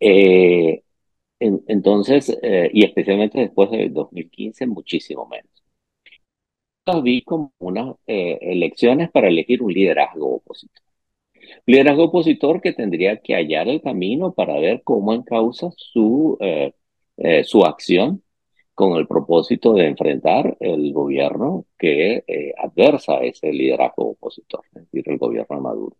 Eh, entonces, eh, y especialmente después de 2015, muchísimo menos. Las vi como unas eh, elecciones para elegir un liderazgo opositor. Liderazgo opositor que tendría que hallar el camino para ver cómo encausa su, su acción con el propósito de enfrentar el gobierno que eh, adversa ese liderazgo opositor, es decir, el gobierno de Maduro.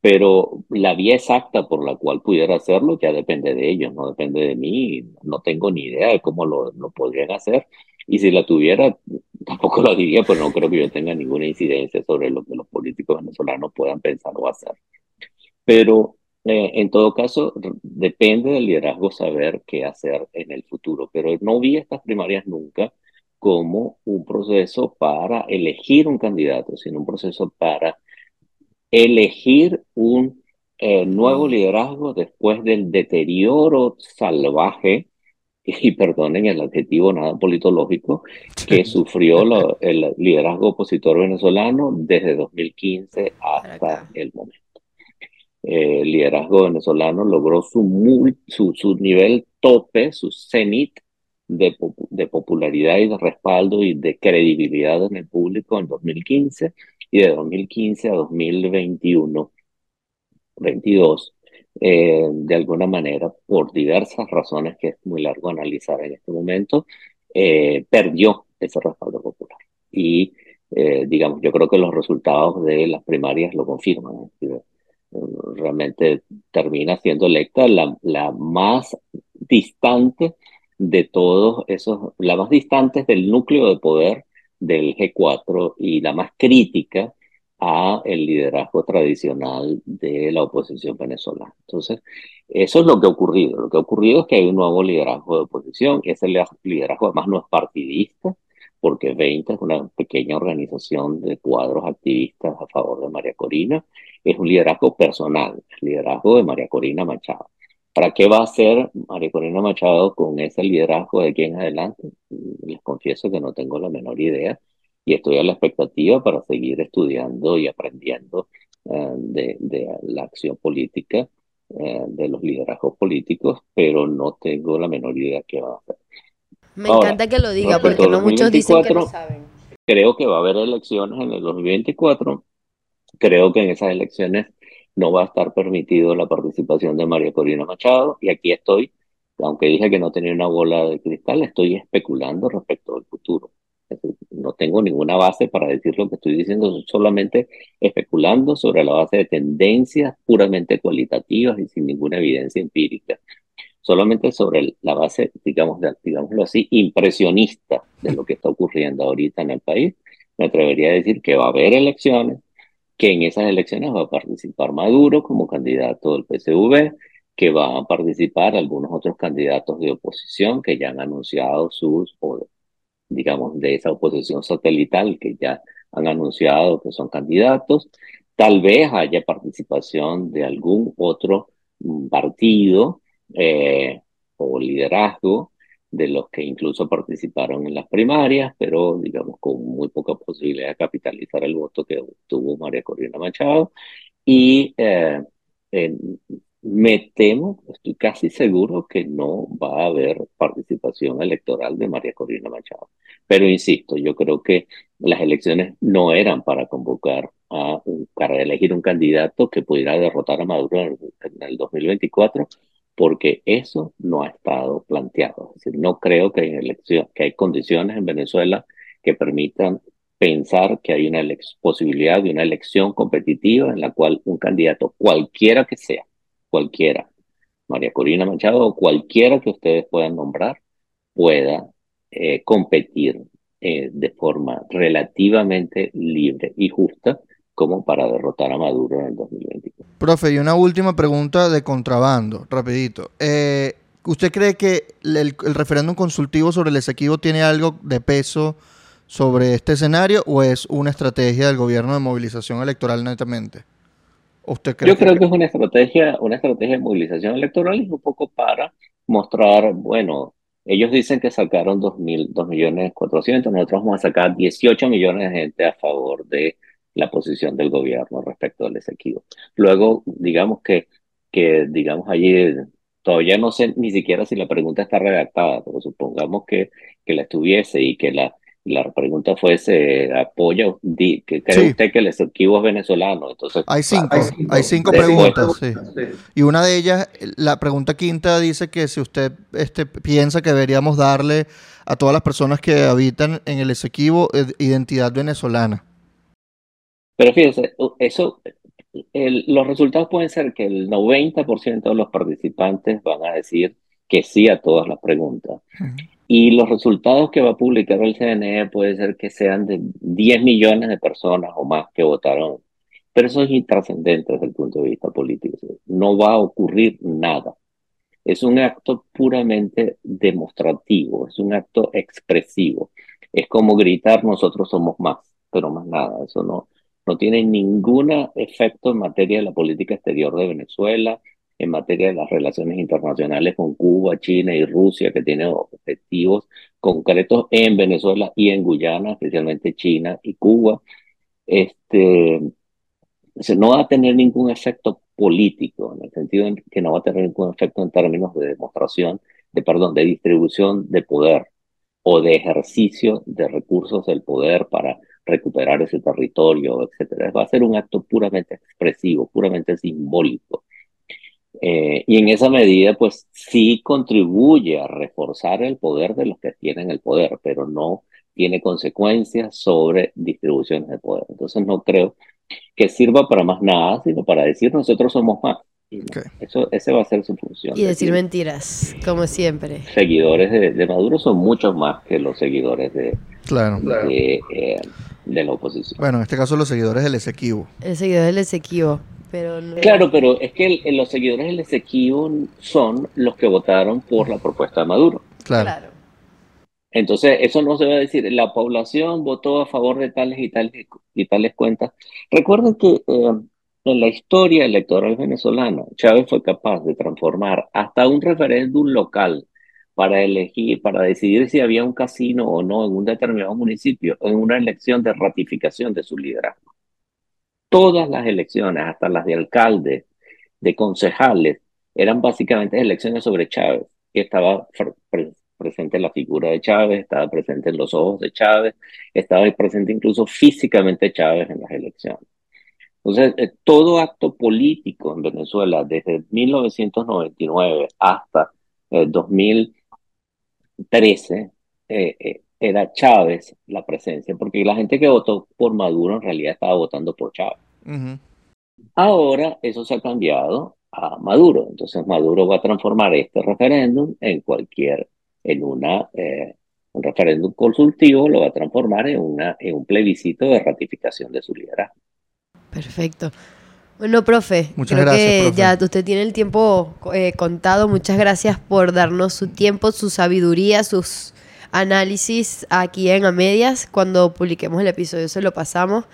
Pero la vía exacta por la cual pudiera hacerlo ya depende de ellos, no depende de mí, no tengo ni idea de cómo lo, lo podrían hacer. Y si la tuviera, tampoco lo diría, pero no creo que yo tenga ninguna incidencia sobre lo que los políticos venezolanos puedan pensar o hacer. Pero eh, en todo caso, depende del liderazgo saber qué hacer en el futuro, pero no vi estas primarias nunca como un proceso para elegir un candidato, sino un proceso para elegir un eh, nuevo liderazgo después del deterioro salvaje, y perdonen el adjetivo nada politológico, que sufrió el liderazgo opositor venezolano desde 2015 hasta el momento el liderazgo venezolano logró su, su, su nivel tope, su cenit de, de, popularidad y de respaldo y de credibilidad en el público en 2015 y de 2015 a 2021, 22, eh, de alguna manera, por diversas razones que es muy largo analizar en este momento, eh, perdió ese respaldo popular. Y, eh, digamos, yo creo que los resultados de las primarias lo confirman realmente termina siendo electa la, la más distante de todos esos, la más distante del núcleo de poder del G4 y la más crítica a el liderazgo tradicional de la oposición venezolana. Entonces, eso es lo que ha ocurrido. Lo que ha ocurrido es que hay un nuevo liderazgo de oposición, ese liderazgo además no es partidista, porque 20 es una pequeña organización de cuadros activistas a favor de María Corina, es un liderazgo personal, el liderazgo de María Corina Machado. ¿Para qué va a hacer María Corina Machado con ese liderazgo de aquí en adelante? Les confieso que no tengo la menor idea y estoy a la expectativa para seguir estudiando y aprendiendo eh, de, la acción política, eh, de los liderazgos políticos, pero no tengo la menor idea qué va a hacer. Me encanta que lo diga porque no muchos dicen que no saben. Creo que va a haber elecciones en el 2024 creo que en esas elecciones no va a estar permitido la participación de María Corina Machado y aquí estoy, aunque dije que no tenía una bola de cristal, estoy especulando respecto al futuro. No tengo ninguna base para decir lo que estoy diciendo, solamente especulando sobre la base de tendencias puramente cualitativas y sin ninguna evidencia empírica. Solamente sobre la base, digamos, de, digámoslo así, impresionista de lo que está ocurriendo ahorita en el país, me atrevería a decir que va a haber elecciones, que en esas elecciones va a participar Maduro como candidato del PSV, que van a participar algunos otros candidatos de oposición que ya han anunciado sus, o digamos, de esa oposición satelital que ya han anunciado que son candidatos. Tal vez haya participación de algún otro mm, partido eh, o liderazgo de los que incluso participaron en las primarias, pero digamos con muy poca posibilidad de capitalizar el voto que tuvo María Corina Machado. Y eh, me temo, estoy casi seguro que no va a haber participación electoral de María Corina Machado. Pero insisto, yo creo que las elecciones no eran para convocar a para elegir un candidato que pudiera derrotar a Maduro en el 2024 porque eso no ha estado planteado. Es decir, no creo que hay, elección, que hay condiciones en Venezuela que permitan pensar que hay una posibilidad de una elección competitiva en la cual un candidato, cualquiera que sea, cualquiera, María Corina Machado o cualquiera que ustedes puedan nombrar, pueda eh, competir eh, de forma relativamente libre y justa como para derrotar a Maduro en el 2024. Profe, y una última pregunta de contrabando, rapidito. Eh, ¿Usted cree que el, el, referéndum consultivo sobre el Esequibo tiene algo de peso sobre este escenario o es una estrategia del gobierno de movilización electoral netamente? ¿Usted cree Yo creo que es una estrategia, una estrategia de movilización electoral y un poco para mostrar, bueno, ellos dicen que sacaron 2, mil, 2 millones 400, nosotros vamos a sacar 18 millones de gente a favor de la posición del gobierno respecto al Esequibo. Luego, digamos que, que digamos allí, todavía no sé ni siquiera si la pregunta está redactada, pero supongamos que, que la estuviese y que la, la pregunta fuese, ¿apoya? que ¿Cree usted que el Esequibo es venezolano? Entonces, hay cinco, hay cinco, preguntas, sí. Y una de ellas, la pregunta quinta dice que si usted este, piensa que deberíamos darle a todas las personas que habitan en el Esequibo eh, identidad venezolana. Pero fíjense, eso, los resultados pueden ser que el 90% de los participantes van a decir que sí a todas las preguntas. Y los resultados que va a publicar el CNE puede ser que sean de 10 millones de personas o más que votaron. Pero eso es intrascendente desde el punto de vista político. No va a ocurrir nada. Es un acto puramente demostrativo, es un acto expresivo. Es como gritar nosotros somos más, pero más nada. Eso no, no tiene ningún efecto en materia de la política exterior de Venezuela, en materia de las relaciones internacionales con Cuba, China y Rusia, que tienen objetivos concretos en Venezuela y en Guyana, especialmente China y Cuba. Este, no va a tener ningún efecto político, en el sentido en que no va a tener ningún efecto en términos de demostración, de perdón, de distribución de poder o de ejercicio de recursos del poder para recuperar ese territorio, etcétera. Va a ser un acto puramente expresivo, puramente simbólico. Eh, y en esa medida, pues sí contribuye a reforzar el poder de los que tienen el poder, pero no tiene consecuencias sobre distribuciones de poder. Entonces no creo que sirva para más nada, sino para decir nosotros somos más. Eso, ese va a ser su función. Y decir, mentiras, como siempre. Seguidores de, Maduro son muchos más que los seguidores de, claro. de, eh, de la oposición. Bueno, en este caso los seguidores del Esequibo. El seguidor del Esequibo. Pero Claro, pero es que los seguidores del Esequibo son los que votaron por la propuesta de Maduro. Claro. Entonces, eso no se va a decir, la población votó a favor de tales y tales y tales cuentas. Recuerden que eh, en la historia electoral venezolana, Chávez fue capaz de transformar hasta un referéndum local para elegir, para decidir si había un casino o no en un determinado municipio, en una elección de ratificación de su liderazgo. Todas las elecciones, hasta las de alcalde, de concejales, eran básicamente elecciones sobre Chávez. Estaba presente la figura de Chávez, estaba presente en los ojos de Chávez, estaba presente incluso físicamente Chávez en las elecciones. Entonces, eh, todo acto político en Venezuela, desde 1999 hasta 2000, 13 eh, eh, era Chávez la presencia, porque la gente que votó por Maduro en realidad estaba votando por Chávez. Ahora eso se ha cambiado a Maduro, entonces Maduro va a transformar este referéndum en cualquier, en una, eh, un referéndum consultivo, lo va a transformar en, una, en un plebiscito de ratificación de su liderazgo. Perfecto. Bueno, profe, Muchas creo que ya usted tiene el tiempo eh, contado. Muchas gracias por darnos su tiempo, su sabiduría, sus análisis aquí en A Medias. Cuando publiquemos el episodio se lo pasamos.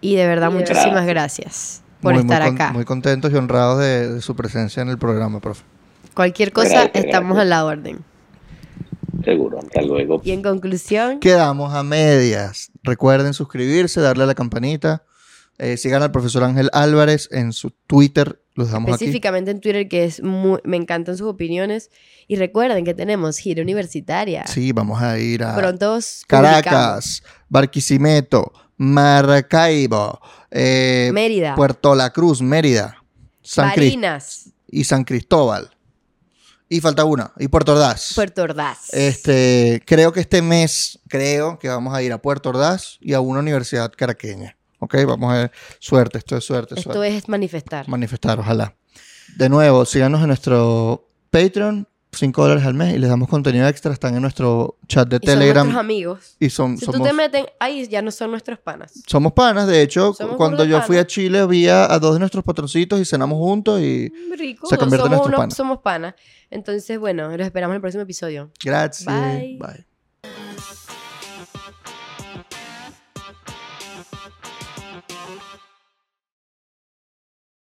Y de verdad, muchísimas gracias, por estar acá. Muy contentos y honrados de, su presencia en el programa, profe. Cualquier cosa, estamos a la orden. Seguro, hasta luego. Y en conclusión... Quedamos a medias. Recuerden suscribirse, darle a la campanita eh, sigan al profesor Ángel Álvarez en su Twitter. Los dejamos Específicamente en Twitter, que es me encantan sus opiniones. Y recuerden que tenemos gira universitaria. Sí, vamos a ir a Caracas, Barquisimeto, Maracaibo, eh, Mérida, Puerto La Cruz, Mérida, San Marinas y San Cristóbal. Y falta una. Y Puerto Ordaz. Puerto Ordaz. Este, creo que este mes, creo que vamos a ir a Puerto Ordaz y a una universidad caraqueña. ¿Ok? Vamos a ver. Suerte, esto es suerte, Esto suerte. es manifestar. Manifestar, ojalá. De nuevo, síganos en nuestro Patreon, 5 dólares al mes, y les damos contenido extra. Están en nuestro chat de Y son Telegram. nuestros amigos. y son, Si somos, tú te meten ahí, ya no son nuestros panas. somos panas. De hecho, Somos cuando yo de fui a panas. Chile, vi a, a dos de nuestros patroncitos y cenamos juntos. Y Rico. Se convierte en somos, nuestro unos- pana. somos panas. Entonces, bueno, los esperamos en el próximo episodio. gracias. Bye. Bye.